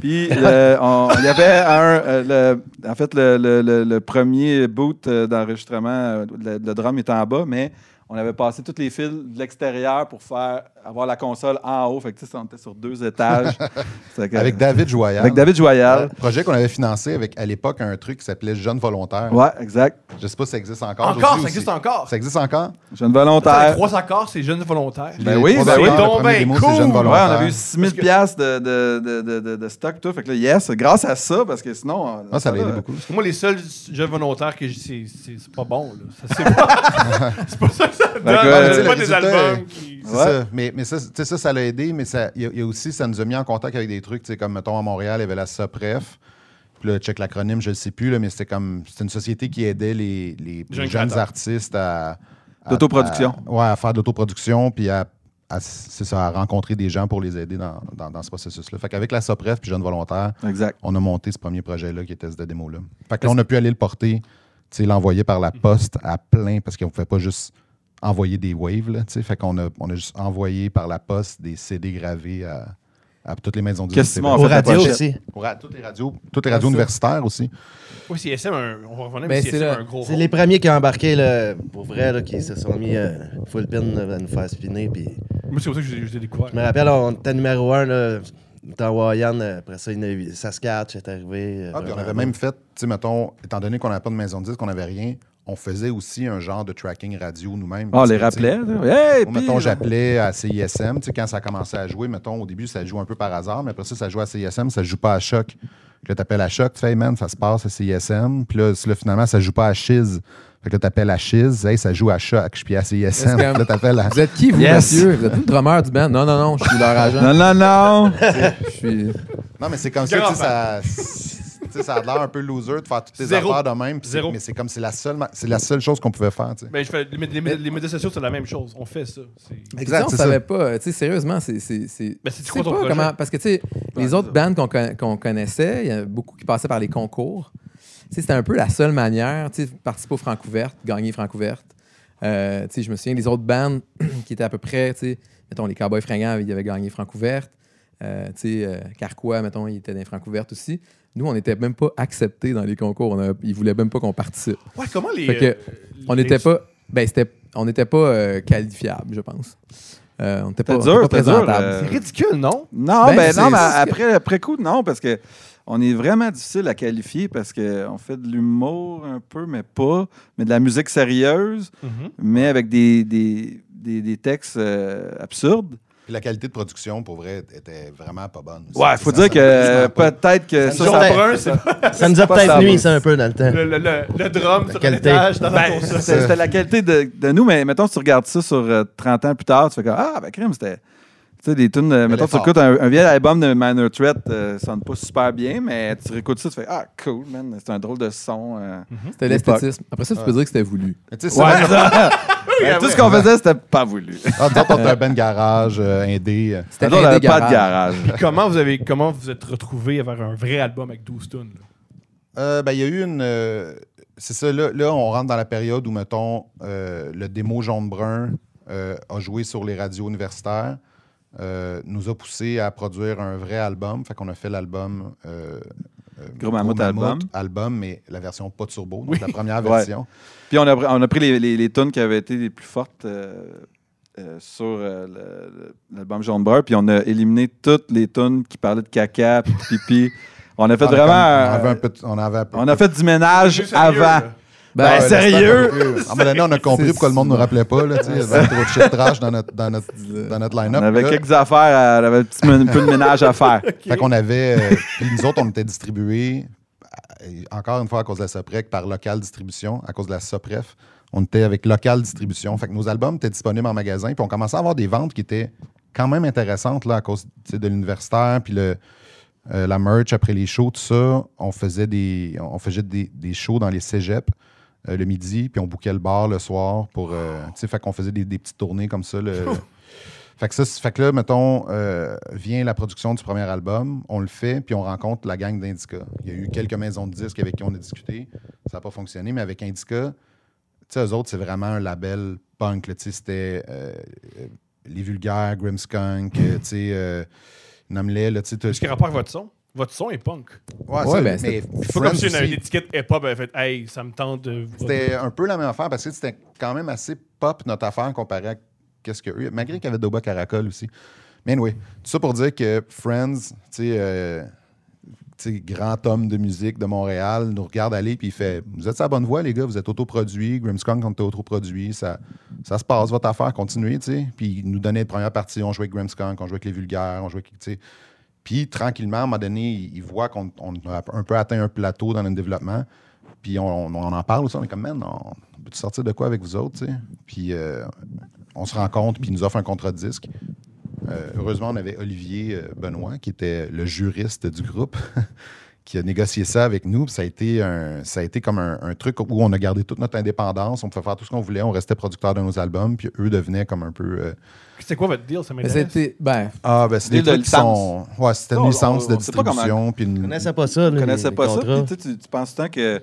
Puis euh, on- il y avait un. euh, le- en fait, le, le- le- le premier boot euh, d'enregistrement, euh, le, le drum était en bas, mais on avait passé tous les fils de l'extérieur pour faire avoir la console en haut. Fait que on était sur deux étages. Que- Avec David Joyal. avec David Joyal. Projet qu'on avait financé avec, à l'époque, un truc qui s'appelait Jeunes volontaires. Ouais, exact. Je sais pas si ça existe encore. Encore, ça aussi. existe encore? Ça existe encore? Jeune Ça, les trois accords, c'est jeunes volontaires. Ben oui, ben oui. ben démo, cool. Jeunes Ouais, on volontaires. avait eu 6000 piastres de, de, de, de, de- de stock, tout. Fait que là, yes, grâce à ça, parce que sinon. euh, Ah, ça aidé là, beaucoup. Moi, les seuls jeunes volontaires que j'ai, c'est, pas bon. Là. Ça, c'est, pas... c'est pas ça que ça donne. D'accord. C'est pas des albums qui... C'est Ouais. ça. Mais, mais ça, ça, ça l'a aidé, mais ça- il y, a- il y a aussi, ça nous a mis en contact avec des trucs, comme, mettons, à Montréal, il y avait la SOPREF. Puis là, check l'acronyme, je ne sais plus, là, mais c'était comme, c'était une société qui aidait les, les Jeunes artistes à... à- D'autoproduction. Ouais, à faire d'autoproduction, puis à, à- c'est ça, à rencontrer des gens pour les aider dans, dans- dans ce processus-là. Fait qu'avec la SOPREF puis Jeunes volontaires, Exact. on a monté ce premier projet-là qui était ce démo-là. Fait que là, on a pu aller le porter, l'envoyer par la poste à plein, parce qu'on ne pouvait pas juste envoyer des waves, là, tu sais. Fait qu'on a, on a juste envoyé par la poste des CD gravés à, à toutes les maisons de Qu'est-ce Aux radios aussi. Pour à toutes les radios, toutes les radios universitaires aussi. Oui, c'est SM, un... on va revenir, Ben, mais c'est c'est SM, là. un gros C'est rôle. les premiers qui ont embarqué, là, pour vrai, là, qui se sont mis euh, full pin là, à nous faire spinner. Puis Moi, c'est pour ça que je, je les ai découverts. je me rappelle, on était numéro un là, Tawayan, après ça, il y en a eu- Saskatch est arrivé. euh, Ah, puis on avait même fait, tu sais, mettons, étant donné qu'on n'avait pas de maison de disque, qu'on n'avait rien, on faisait aussi un genre de tracking radio nous-mêmes. Ah, on les rappelait. là. Hey, mettons, j'appelais à CISM, tu sais, quand ça a commencé à jouer, mettons, au début, ça joue un peu par hasard, mais après ça, ça joue à CISM, ça joue pas à Choc. Puis là, t'appelles à Choc, tu fais, hey man, ça se passe à CISM. Puis là, finalement, ça joue pas à Chiz. Fait que là, t'appelles à Chiz, hey, ça joue à Choc. Puis à CISM. Est-ce que- Puis là, t'appelles à. Vous êtes qui, vous, Yes. monsieur? Vous êtes le drummer du band? Non, non, non, je suis leur agent. Non, non, non. Je suis... Non, mais c'est comme ça, tu sais, ça. Ça a l'air un peu loser de faire toutes tes Zéro. affaires de même. c'est- Zéro. Mais c'est comme c'est la seule, ma- c'est la seule chose qu'on pouvait faire. tu sais. Ben, je fais, les, mé- les mé- les médias sociaux, c'est la même chose. On fait ça. C'est- Exact, on c'est savait pas. Tu sais, sérieusement, c'est. c'est, c'est Ben, c'est tu quoi sais ton pas projet? comment. Parce que, tu sais, les c'est autres ça. bandes qu'on, con- qu'on connaissait, il y a beaucoup qui passaient par les concours. Tu sais, c'était un peu la seule manière, tu sais, participer au Francouverte, gagner Francouverte. Euh, tu sais, je me souviens des autres bandes qui étaient à peu près, tu sais, mettons, les Cowboys fringants, ils avaient gagné Francouverte. Euh, tu sais, euh, Carquois, mettons, il était dans les Francouverte aussi. Nous, on n'était même pas acceptés dans les concours. On a- ils voulaient même pas qu'on participe. Ouais, comment les. Fait que, euh, On les- n'était pas. Ben, c'était, on n'était pas euh, qualifiable, je pense. Euh, on n'était pas, dur, présentable. C'est ridicule, non? Non, Ben, ben, non, mais après, après coup, non, parce que on est vraiment difficile à qualifier parce qu'on fait de l'humour un peu, mais pas, mais de la musique sérieuse, mais avec des, des, des, des textes euh, absurdes. Puis la qualité de production, pour vrai, était vraiment pas bonne. Ouais, il faut dire que peut-être que Ça nous a peut-être nuit, ça, un peu dans le temps. le, le, le, le drum sur qualité. l'étage dans la Ben, c'était la qualité de, de nous, mais mettons, si tu regardes ça sur euh, 30 ans plus tard, tu fais comme Ah, ben, crème, c'était. Tu sais, des tunes. euh, mettons, tu écoutes un, un vieil album de Minor Threat, euh, ça sonne pas super bien, mais tu réécoutes ça, tu fais Ah, cool, man, c'est un drôle de son. euh. C'était l'époque. l'esthétisme. Après ça, tu peux dire que c'était voulu. Ouais, ça. Ben, tout ce qu'on faisait, c'était pas voulu. Ah, on un ben garage, euh, indé. euh. C'était pas de garage. comment vous avez comment vous êtes retrouvé à faire un vrai album avec 12 tunes? Euh, ben, il y a eu une. euh, c'est ça, là, là, on rentre dans la période où, mettons, euh, le démo jaune-brun euh, a joué sur les radios universitaires, euh, nous a poussé à produire un vrai album. Fait qu'on a fait l'album. euh, euh, Gros Mammouth album. album, mais la version pas turbo, donc Oui. la première Ouais. version. Puis on a, pris- on a pris les, les, les tunes qui avaient été les plus fortes euh, euh, sur euh, l'album Jaune Brun, puis on a éliminé toutes les tunes qui parlaient de caca, puis de pipi. On a fait On a vraiment. on avait un peu de- on avait un peu- on a fait du ménage Sérieux, Ben, Ouais, sérieux? À un moment donné, on a compris pourquoi le monde ne nous rappelait pas. Là, tu sais, il y avait trop de shit trash dans notre, dans notre, dans notre On line-up. avait Là, quelques affaires, à- on avait un petit peu de ménage à faire. Fait qu'on avait. euh, puis nous autres, on était distribués, euh, encore une fois, à cause de la SOPREC, par local distribution, à cause de la SOPREF. On était avec local distribution. Fait que nos albums étaient disponibles en magasin. Puis on commençait à avoir des ventes qui étaient quand même intéressantes là, à cause de l'universitaire. Puis le, euh, la merch après les shows, tout ça. On faisait des, on faisait des, des shows dans les cégeps. Euh, le midi, puis on bouquait le bar le soir pour. euh, tu sais, fait qu'on faisait des, des petites tournées comme ça. le- fait que, ça, c'est- fait que là, mettons, euh, vient la production du premier album, on le fait, puis on rencontre la gang d'Indica. Il y a eu quelques maisons de disques avec qui on a discuté. Ça n'a pas fonctionné, mais avec Indica, tu sais, eux autres, c'est vraiment un label punk. tu sais, C'était euh, Les Vulgaires, Grimmskunk, euh, tu sais, nomme-les. Est-ce qu'il y a rapport avec votre son? Votre son est punk. Ouais, Ouais, ça, ben, mais Friends comme si une, étiquette hip-hop avait fait Hey, ça me tente de. C'était un peu la même affaire parce que c'était quand même assez pop notre affaire comparé à qu'est-ce que eux. Malgré qu'il y avait Doba Caracol aussi. Mais oui, tout ça pour dire que Friends, tu sais, euh, tu sais, grand homme de musique de Montréal, nous regarde aller puis il fait Vous êtes sur la bonne voie, les gars, vous êtes autoproduits, Grimmskunk, on est autoproduit, ça, ça se passe, votre affaire, continuez, tu sais. Puis il nous donnait les premières parties, on jouait avec Grimmskunk, on jouait avec les vulgaires, on jouait avec, tu sais. Puis tranquillement, à un moment donné, il, il voit qu'on on a un peu atteint un plateau dans notre développement. Puis on, en parle aussi, on est comme, man, on, peut sortir de quoi avec vous autres, tu sais? Puis euh, on se rencontre, puis il nous offre un contrat de disque. Euh, heureusement, on avait Olivier euh, Benoît, qui était le juriste du groupe, qui a négocié ça avec nous. Puis Ça a été, un, ça a été comme un, un truc où on a gardé toute notre indépendance, on pouvait faire tout ce qu'on voulait, on restait producteur de nos albums, puis eux devenaient comme un peu... euh, C'est quoi votre deal? Ça c'était. Ben, ah, ben c'est des de trucs qui sont... Ouais, c'était une licence on- de on distribution, puis Je une... connaissais pas ça. Je connaissais pas ça. Puis, tu, tu, tu penses tant que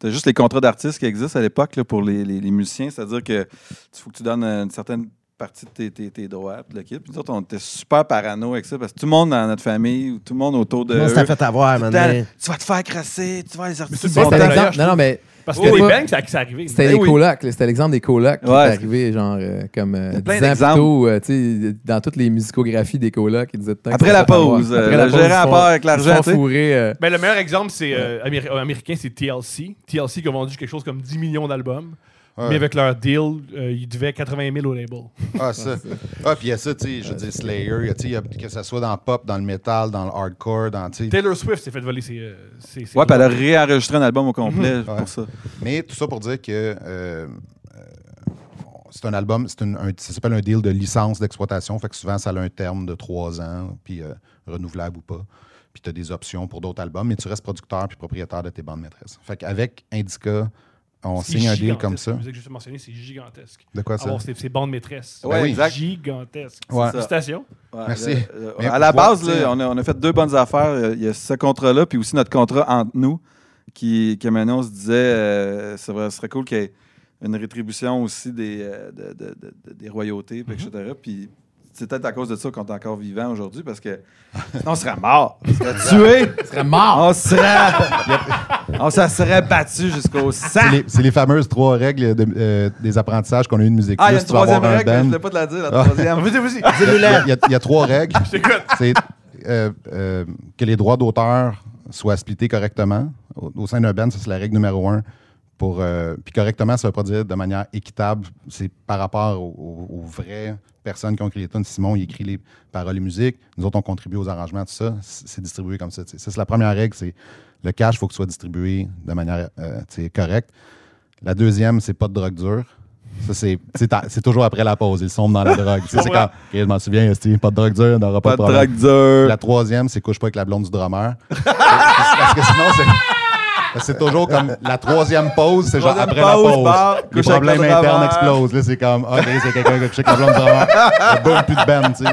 tu as juste les contrats d'artistes qui existent à l'époque là, pour les, les- les musiciens, c'est-à-dire que il faut que tu donnes une certaine partie de tes, tes- tes droits, puis le kit. Puis nous autres, on était super parano avec ça parce que tout le monde dans notre famille, tout le monde autour de. Eux, s'est fait avoir, man. tu vas te faire crasser, tu vas les artistes. c'est sont bon, c'est. Non, non, mais Parce a Oh, ouais. que ça, que ça arrivé. C'était Ben les oui. colocs, c'était l'exemple des colocs qui Ouais, est c'est- arrivé, genre, euh, comme euh, plein 10 ans plus d'exemples. tôt, euh, dans toutes les musicographies des colocs, ils disaient Après la pause, avoir. euh, Après la le gérant se part avec l'argent, fourrer, euh, Ben, le meilleur exemple, c'est euh, euh, américain, c'est TLC. TLC qui a vendu quelque chose comme 10 millions d'albums. Ouais. Mais avec leur deal, euh, ils devaient 80 000 au label. Ah, ça. Ah, puis il y a ça, tu sais, je veux dire, Slayer, tu sais, que ce soit dans le pop, dans le metal, dans le hardcore, dans. Taylor Swift s'est fait voler ses. euh, ses- ses Ouais, puis elle a réenregistré un album au complet Ouais. pour ça. Mais tout ça pour dire que euh, c'est un album, c'est un- ça s'appelle un deal de licence d'exploitation, fait que souvent ça a un terme de trois ans, puis euh, renouvelable ou pas. Puis tu as des options pour d'autres albums, mais tu restes producteur puis propriétaire de tes bandes maîtresses. Fait qu'avec Indica, on C'est signe un deal comme ça. La musique que je t'ai mentionné, c'est gigantesque. De quoi ça? Avoir ces, ces bandes maîtresses. Ouais, oui. exact. Gigantesque. Ouais. Félicitations. Ouais, Merci. le- le- Mais à la base, là, on, a, on a fait deux bonnes affaires. Il y a ce contrat-là, puis aussi notre contrat entre nous, qui, qui maintenant, on se disait, euh, ça serait, serait cool qu'il y ait une rétribution aussi des, euh, de- de- de- de- des royautés, Mm-hmm. etc. Puis c'est peut-être à cause de ça qu'on est encore vivant aujourd'hui, parce que sinon, on serait mort. On serait tué. ils seraient morts. On serait... on se serait battu jusqu'au sang. C'est les, fameuses trois règles de- euh, des apprentissages qu'on a eu de musique. Ah, il y a une troisième un règle, mais je band. voulais pas te la dire, la Ah. troisième. Vas-y, vas-y. Il y, a, y y trois règles. Je t'écoute. c'est euh, euh, que les droits d'auteur soient splités correctement. Au, au sein d'un band, ça, c'est la règle numéro un. Pour, euh, puis correctement, ça veut pas dire de manière équitable. C'est par rapport aux, vraies personnes qui ont écrit les tunes. Simon, il écrit les paroles et musique. Nous autres, on contribue aux arrangements, tout ça. C'est distribué comme ça. Ça, c'est la première règle. C'est le cash, il faut que ce soit distribué de manière euh, correcte. La deuxième, c'est pas de drogue dure. Ça, c'est toujours après la pause. Ils sombrent dans la drogue. C'est quand, je m'en souviens, pas de drogue dure, il n'y aura pas, Pas de de problème. drogue dure. La troisième, c'est couche pas avec la blonde du drummer. Parce que sinon, c'est. C'est toujours comme la troisième pause, c'est genre après la pause, bar, les problèmes internes explosent. Là, c'est comme, OK, c'est quelqu'un qui a couché avec la blonde boum, plus de band, tu sais.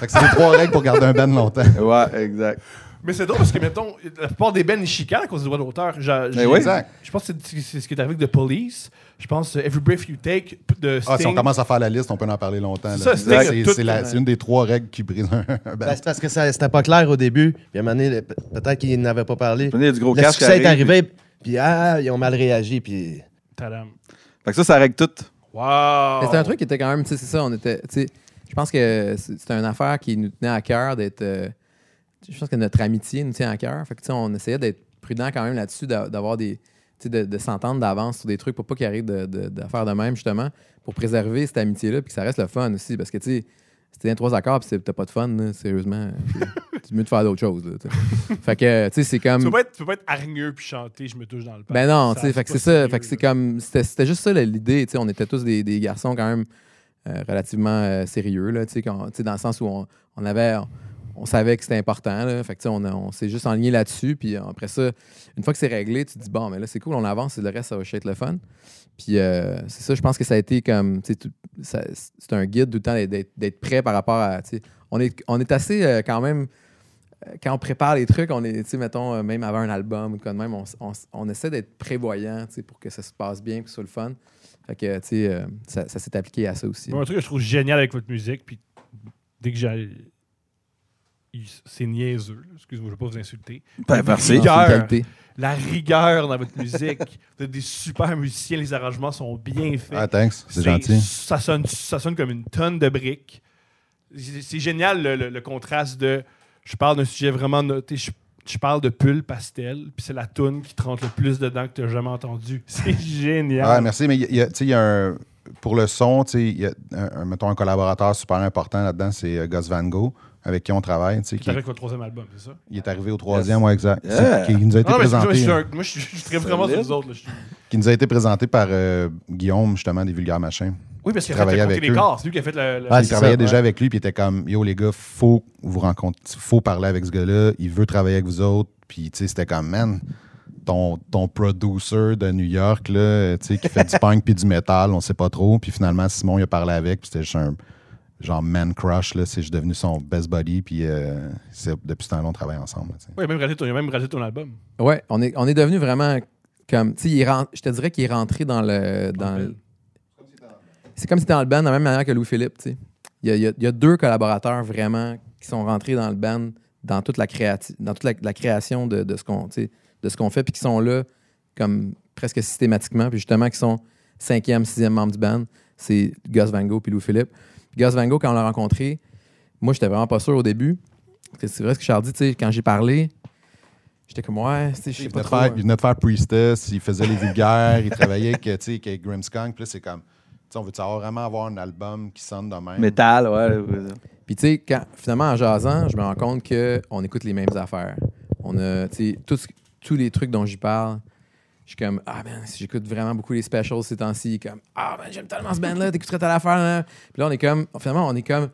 Fait que c'est les trois règles pour garder un band longtemps. Ouais, exact. Mais c'est drôle parce que, mettons, la plupart des bands, ils chicanent à cause des droits d'auteur. J'ai- j'ai- oui. Exact. Je pense que c'est- c'est ce qui est arrivé avec The Police. Je pense euh, Every Breath You Take de Sting. Ah, si on commence à faire la liste, on peut en parler longtemps. là. Ça, C'est Sting c'est- tout- c'est la- c'est une des trois règles qui brise un, un band. Ben, c'est parce que ça- c'était pas clair au début. Puis à un moment donné, le- peut-être qu'ils n'avaient pas parlé. A du gros Le cash qui succès est arrive, arrivé, puis ah, ils ont mal réagi. Puis Tadam. Fait que ça, ça règle tout. Wow. Mais c'était un truc qui était quand même, tu sais, c'est ça, on était, tu sais, je pense que c'est- c'était une affaire qui nous tenait à cœur d'être, euh, je pense que notre amitié nous tient à cœur. Fait que, tu sais, on essayait d'être prudent quand même là-dessus, d'a- d'avoir des, tu sais, de, de s'entendre d'avance sur des trucs pour pas qu'il arrive de, de, de faire de même, justement, pour préserver cette amitié-là, puis que ça reste le fun aussi. Parce que, tu sais, si t'es dans trois accords puis t'as pas de fun, là, sérieusement, c'est- mieux de faire d'autres choses. là, fait que, tu sais, c'est comme. Tu peux, pas être, tu peux pas être hargneux puis chanter, je me touche dans le pas. Ben non, tu sais, fait que c'est ça. Fait que c'est comme. C'était c'était juste ça l'idée. Tu sais, on était tous des, des garçons quand même euh, relativement euh, sérieux, là, tu sais, quand- tu sais, dans le sens où on, on avait. On, on savait que c'était important. Là, fait que, on, on s'est juste enligné là-dessus. Puis après ça, une fois que c'est réglé, tu te dis, bon, mais là, c'est cool, on avance et le reste, ça va être le fun. Puis euh, c'est ça, je pense que ça a été comme. C'est un guide tout le temps d'être- prêt par rapport à. On est, on est assez euh, quand même euh, quand on prépare les trucs, on est, mettons, même avant un album ou quoi de même, on, on essaie d'être prévoyant, pour que ça se passe bien, que ce soit le fun. Fait que, tu ça, s'est appliqué à ça aussi. Un truc que je trouve génial avec votre musique, puis dès que j'ai. C'est niaiseux, excusez-moi, je ne vais pas vous insulter. Ben, Rigueur. qualité. La rigueur dans votre musique. vous êtes des super musiciens, les arrangements sont bien faits. Ah, thanks, c'est gentil. Ça sonne, ça sonne comme une tonne de briques. C'est génial le, le- le contraste de. Je parle d'un sujet vraiment noté. Je, je parle de pull pastel, puis c'est la toune qui te rentre le plus dedans que tu n'as jamais entendu. C'est génial. Ah, merci, mais il y a- y a, un. Pour le son, tu sais, il y a un, un- mettons un collaborateur super important là-dedans, c'est euh, Gus Van Gogh, avec qui on travaille. tu sais, qui- C'est avec votre troisième album, c'est ça? il est arrivé au troisième, ouais, exact. Yeah. Qui, qui nous a été Ah, mais présenté. moi, je suis un- moi, je suis- je suis vraiment sur vous autres. là. Je suis- qui nous a été présenté par euh, Guillaume, justement, des Vulgaires Machins. Oui, parce qu'il a fait Travailler le avec les eux. corps. C'est lui qui a fait le. le- Ah, il travaillait ça, déjà ouais. avec lui, puis il était comme Yo, les gars, faut vous rencontrer, faut parler avec ce gars-là, il veut travailler avec vous autres. Puis, tu sais, c'était comme, man, ton, ton producer de New York, là, tu sais, qui fait du punk puis du métal, on sait pas trop. Puis finalement, Simon, il a parlé avec, puis c'était juste un genre man crush, là, c'est juste devenu son best buddy, puis euh, c'est- depuis ce temps-là, on travaille ensemble. il a même réalisé ton, il a même réalisé ton album. Ouais, on est, on est devenu vraiment comme. Tu sais, je te dirais qu'il est rentré dans le. Dans le- c'est comme si c'était dans le band de la même manière que Louis-Philippe, tu sais. Il y a, il y a- il y a deux collaborateurs vraiment qui sont rentrés dans le band dans toute la, créati- dans toute la, la création de, de ce qu'on tu sais, de ce qu'on fait, puis qui sont là comme presque systématiquement, puis justement, qui sont cinquième, sixième membre du band, c'est Gus Van Gogh puis Louis Philippe. Puis Gus Van Gogh, quand on l'a rencontré, moi, j'étais vraiment pas sûr au début. Parce que c'est vrai ce que Charles dit, tu sais, quand j'ai parlé, j'étais comme, ouais, je sais Il pas trop. faire, il venait de faire Priestess, il faisait les vulgaires, il travaillait avec, tu sais, avec Grimmskunk. Puis là, c'est comme, tu sais, on veut savoir vraiment avoir un album qui sonne de même? Métal, ouais. Puis tu sais, quand- finalement, en jasant, je me rends compte qu'on écoute les mêmes affaires. On a, tu sais, tous les trucs dont j'y parle, je suis comme, ah ben, si j'écoute vraiment beaucoup les specials ces temps-ci, comme, ah ben, j'aime tellement ce band-là, t'écouterais telle affaire, là. Puis là, on est comme, finalement, on est comme,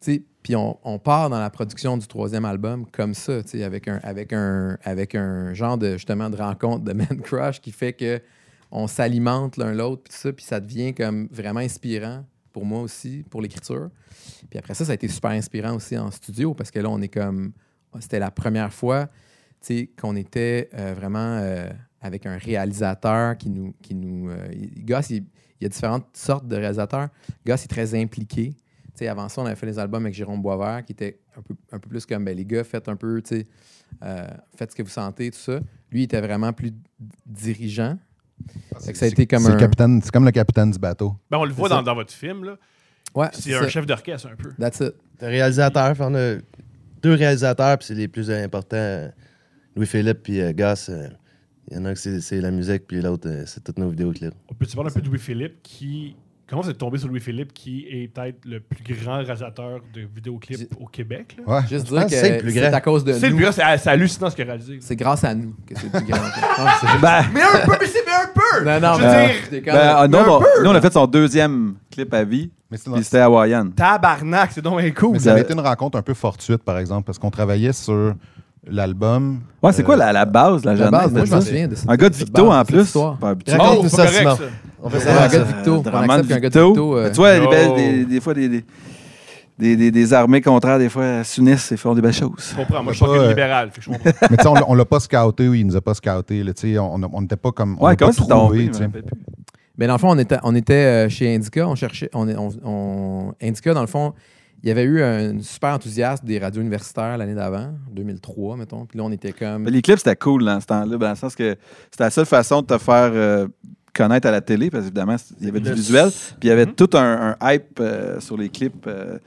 tu sais, puis on, on part dans la production du troisième album comme ça, tu sais, avec un, avec, un, avec un genre de, justement, de rencontre de man crush qui fait que on s'alimente l'un l'autre, puis ça, puis ça devient comme vraiment inspirant pour moi aussi, pour l'écriture. Puis après ça, ça a été super inspirant aussi en studio parce que là, on est comme. C'était la première fois tu sais, qu'on était euh, vraiment euh, avec un réalisateur qui nous. Qui nous euh, Goss, il, il y a différentes sortes de réalisateurs. Goss est très impliqué. Tu sais, avant ça, on avait fait les albums avec Jérôme Boisvert qui était un peu, un peu plus comme ben, les gars, faites un peu, euh, faites ce que vous sentez, tout ça. Lui, il était vraiment plus dirigeant. Ah, comme c'est le un- capitaine- C'est comme le capitaine du bateau. Ben, on le voit dans, dans votre film, là. Ouais, C'est un ça. chef d'orchestre, un peu. That's it. Le réalisateur, on a deux réalisateurs, puis c'est les plus importants. Louis-Philippe puis euh, Gus. euh, Il y en a un que c'est la musique, puis l'autre, euh, c'est toutes nos vidéoclips. On peut-tu parler un peu de Louis-Philippe qui. Comment vous êtes tombé sur Louis-Philippe qui est peut-être le plus grand réalisateur de vidéoclips au Québec? là? Ouais. Juste Je dire que c'est à cause de C'est le nous. plus grand, c'est hallucinant ce qu'il a réalisé. C'est grâce à nous que c'est le plus grand. Ben, Mais un peu, mais c'est mais un peu! non, non, Je veux dire, ben, ah, nous, on, nous, a fait son deuxième clip à vie, Mais c'est puis c'était Hawaiian. tabarnak, c'est donc un cool. Mais ça a Ça- été une rencontre un peu fortuite, par exemple, parce qu'on travaillait sur l'album. Ouais, c'est Euh, quoi la, la base, la, La genèse base, moi, je m'en ça? souviens de cette Un gars de Victo en plus. Pas habitué. Oh, ça, pas correct, ça. On fait Ouais, ça. un gars de ça. Victo. On accepte qu'un gars de Victo. Euh, Tu vois, belles- des, fois, des, des, des, des- armées contraires, des fois, s'unissent et font des belles choses. Je comprends. Moi, je suis pas euh, libéral. fait que je comprends. Mais tu sais, on l'a- on l'a pas scouté ou il nous a pas scouté. là, tu sais, on on n'était pas comme. on Ouais, comment c'est tombé? Mais dans le fond, on était, on était euh, chez Indica. On cherchait. On, on, on- Indica, dans le fond, il y avait eu un super enthousiasme des radios universitaires l'année d'avant, 2003, mettons. Puis là, on était comme. Mais les clips, c'était cool dans ce temps-là, dans le sens que c'était la seule façon de te faire euh, connaître à la télé, parce qu'évidemment, il y avait du Le- visuel, puis il y avait Mhm. tout un, un hype euh, sur les clips euh,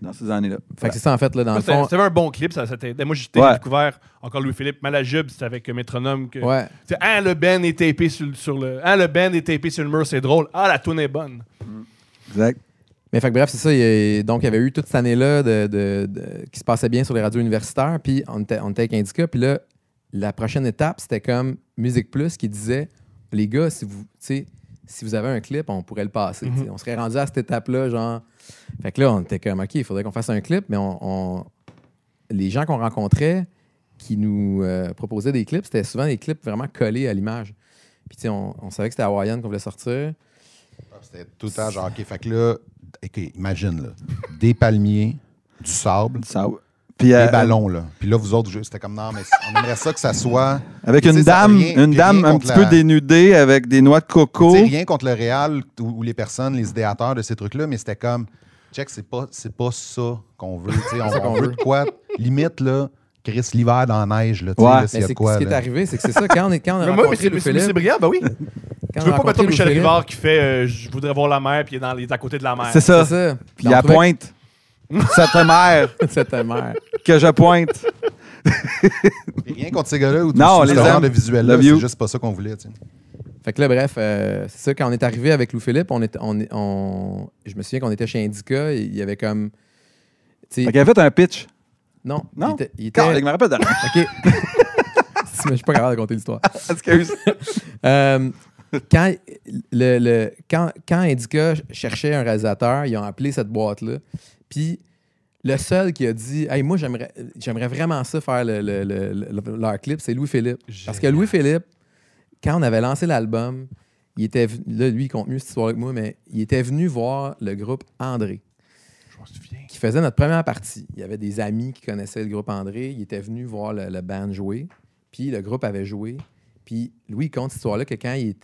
dans ces années-là. Fait que c'est ça, en fait, là, dans le C'était fond. c'était un bon clip. Ça, ça t'aidait. Moi, j'ai Ouais. découvert encore Louis-Philippe Malajube. C'était avec euh, Métronome. Que, Ouais. C'est, ah, le band est tapé sur, le- sur le. Ah, le band est tapé sur le mur, c'est drôle. Ah, la tune est bonne. Exact. Mais fait que bref, c'est ça. il y a- donc, il y avait eu toute cette année-là de, de- de- qui se passait bien sur les radios universitaires. Puis on était, on était avec Indica. Puis là, la prochaine étape, c'était comme Musique Plus qui disait Les gars, si vous, si vous avez un clip, on pourrait le passer. sais. On serait rendu à cette étape-là, genre. Fait que là, on était comme OK, il faudrait qu'on fasse un clip. Mais on, on- les gens qu'on rencontrait qui nous euh, proposaient des clips, c'était souvent des clips vraiment collés à l'image. Puis, tu sais, on, on savait que c'était Hawaiian qu'on voulait sortir. C'était tout le temps genre, OK, fait que là, OK, imagine, là, des palmiers, du sable, puis, des euh, ballons, là. Puis là, vous autres, c'était comme, non, mais on aimerait ça que ça soit. Avec une dame, rien- une dame un petit la- peu dénudée avec des noix de coco. Sais, rien contre le réal ou, ou les personnes, les idéateurs de ces trucs-là, mais c'était comme, check, c'est pas, c'est pas ça qu'on veut. tu sais, on, on veut de quoi? Limite, là, Chris, l'hiver dans la neige, là, tu sais, Ouais. là, s'il Mais y a c'est de quoi. ce qui est arrivé, c'est que c'est ça. Quand on, est, quand on a Mais moi, mais c'est, c'est- c'est brillant, ben oui. Quand Je veux pas, mettons, Michel Rivard qui fait euh, Je voudrais voir la mer, puis il est, dans, il est à côté de la mer. C'est ça. C'est ça. Puis à pointe. Cette mère C'était mère. que je pointe. Rien contre ces gars-là ou tout Non, ce les genre aime. de visuel-là, Love c'est juste pas ça qu'on voulait. Fait que là, bref, euh, c'est ça, quand on est arrivé avec Louis-Philippe, on était, on, est- on- je me souviens qu'on était chez Indica, il y avait comme. Fait qu'elle a fait un pitch. non, Non? il était. il était- je me rappelle de rien. OK. Je suis pas capable de raconter l'histoire. Excuse. Euh, quand, le, le- quand, quand Indica cherchait un réalisateur, ils ont appelé cette boîte-là. Puis le seul qui a dit Hey, moi, j'aimerais, j'aimerais vraiment ça faire le, le- le- le- leur clip, c'est Louis-Philippe. Parce que Louis-Philippe, quand on avait lancé l'album, il était venu, là, lui, il compte mieux cette histoire avec moi, mais il était venu voir le groupe André, Je m'en souviens. qui faisait notre première partie. Il y avait des amis qui connaissaient le groupe André. Il était venu voir le, le band jouer. Puis le groupe avait joué. Puis Louis il compte cette histoire-là que quand il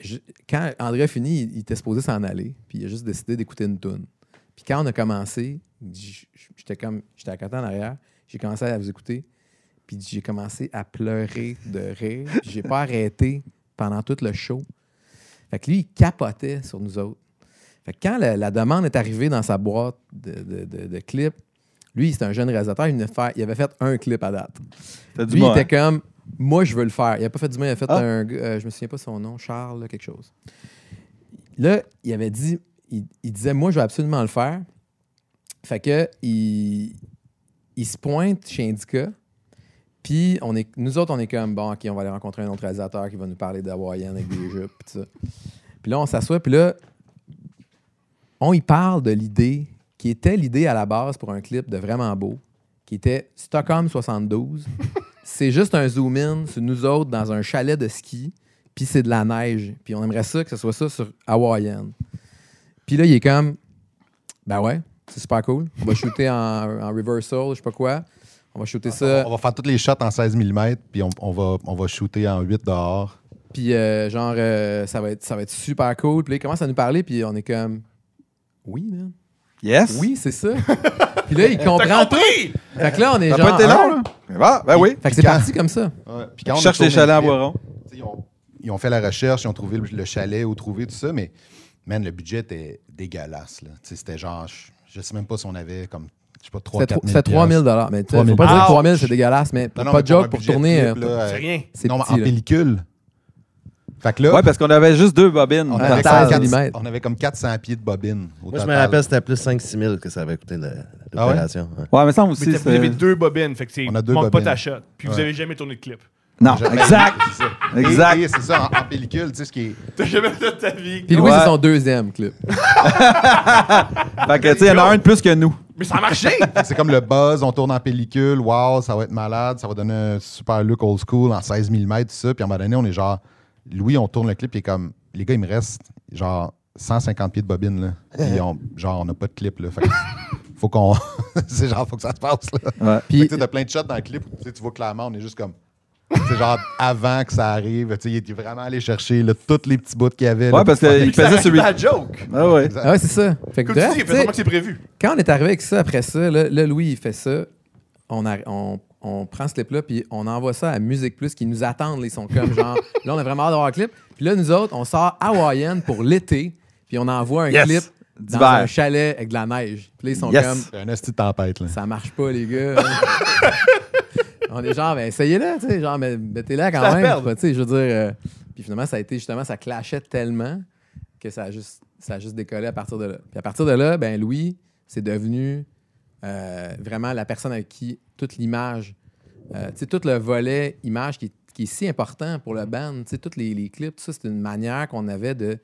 je- quand André a fini, il, il était supposé s'en aller. Puis il a juste décidé d'écouter une tune. Puis quand on a commencé, j'étais comme j'étais à côté en arrière, j'ai commencé à vous écouter. Puis j'ai commencé à pleurer de rire. J'ai pas arrêté pendant tout le show. Fait que lui, il capotait sur nous autres. Fait que quand la, la demande est arrivée dans sa boîte de, de, de- de clips, lui, c'était un jeune réalisateur, il, venait faire- il avait fait un clip à date. Lui, il était hein? comme, moi, je veux le faire. Il n'a pas fait du mal, il a fait Ah. un. euh, je me souviens pas son nom, Charles, quelque chose. Là, il avait dit, il, il disait, moi, je veux absolument le faire. Fait que, il, il se pointe chez Indica. Puis, on est, nous autres, on est comme, bon, OK, on va aller rencontrer un autre réalisateur qui va nous parler d'Hawaïen avec des jupes, ça. Puis là, on s'assoit, puis là, on y parle de l'idée qui était l'idée à la base pour un clip de vraiment beau, qui était Stockholm 72. C'est juste un zoom-in sur nous autres dans un chalet de ski, puis c'est de la neige. Puis on aimerait ça que ce soit ça sur Hawaiian. Puis là, il est comme, ben ouais, c'est super cool. On va shooter en, en reversal, je sais pas quoi. On va shooter ça. On va faire toutes les shots en 16 mm, puis on, on va, on va shooter en 8 dehors. Puis euh, genre, euh, ça, va être, ça va être super cool. Puis là, il commence à nous parler, puis on est comme, oui, man. Yes? Oui, c'est ça. puis là, il comprend T'as tout. compris? Fait que là, on est T'as genre. pas été ah. long, là? Ben, va, ben oui. Fait que c'est Quand- parti comme ça. Puis quand on a cherche les tourné chalets le à clip, Boiron. tu sais, Ils ont, ils ont fait la recherche, ils ont trouvé le, le chalet où trouver tout ça, mais man, le budget était dégueulasse. là. Tu sais, C'était genre, je, je sais même pas si on avait comme, je sais pas, 3 C'était 4 tro- 000 C'était 3000 dollars. Mais tu sais, 3 000. faut pas dire que Ouch! 3000 c'est dégueulasse, mais Non, non, pas mais de joke un pour budget de tourner. clip, euh, là, euh, C'est rien. C'est non, mais petit, en là. pellicule. Fait que là, Ouais, parce qu'on avait juste deux bobines. on, avait comme 4 millimètres. on avait comme 400 pieds de bobine. au Moi, je me total. rappelle, c'était plus 5-6 000 que ça avait coûté le- Ah ouais? l'opération. ouais. Ouais, mais ça aussi, vous avez deux bobines, fait que c'est On a deux manque pas bobines. ta shot. Puis vous Ouais. avez jamais tourné de clip. Non, Jamais- exact. c'est ça. Exact. Et, et c'est ça, en, en pellicule, tu sais, ce qui est. T'as jamais fait de ta vie. Puis Louis, Ouais. c'est son deuxième clip. Fait que, tu sais, il y en a un de plus que nous. Mais ça a marché! C'est comme le buzz, on tourne en pellicule, wow, ça va être malade, ça va donner un super look old school en 16 mm, tout ça. Puis à un moment donné, on est genre, Louis, on tourne le clip, et comme, les gars, il me reste genre 150 pieds de bobine, là. Puis on, genre, on n'a pas de clip, là. Fait que faut qu'on. c'est genre, faut que ça se passe, là. Ouais. Puis que, tu sais, t'as plein de shots dans le clip, tu sais, tu vois clairement, on est juste comme. C'est genre avant que ça arrive, tu sais, il était vraiment allé chercher là, tous les petits bouts qu'il y avait. là, Ouais, parce pour faire qu'il Ça faisait sur... la joke. Ah ouais. Exact. Ah ouais, c'est ça. Fait que Comme tu bref, dis, il tu fait sais, sûrement que c'est prévu. quand on est arrivé avec ça après ça, là, là, Louis, il fait ça. On, a- on, on prend ce clip-là, puis on envoie ça à Musique Plus qui nous attendent. Ils sont comme genre, là, on a vraiment hâte d'avoir le clip. Puis là, nous autres, on sort Hawaiian pour l'été, puis on envoie un Yes. clip dans un chalet avec de la neige. Puis là, ils sont Yes. comme, C'est un esti de tempête, là. ça marche pas, les gars. on est genre, ben, essayez-le, tu sais, genre, mais mettez-la quand même. Tu sais, je veux dire. euh, puis finalement, ça a été justement, ça clashait tellement que ça a juste, ça a juste décollé à partir de là. Puis à partir de là, ben Louis, c'est devenu euh, vraiment la personne avec qui toute l'image, euh, tout le volet image qui, est- qui est si important pour le band, tous les, les clips, ça, c'est une manière qu'on avait de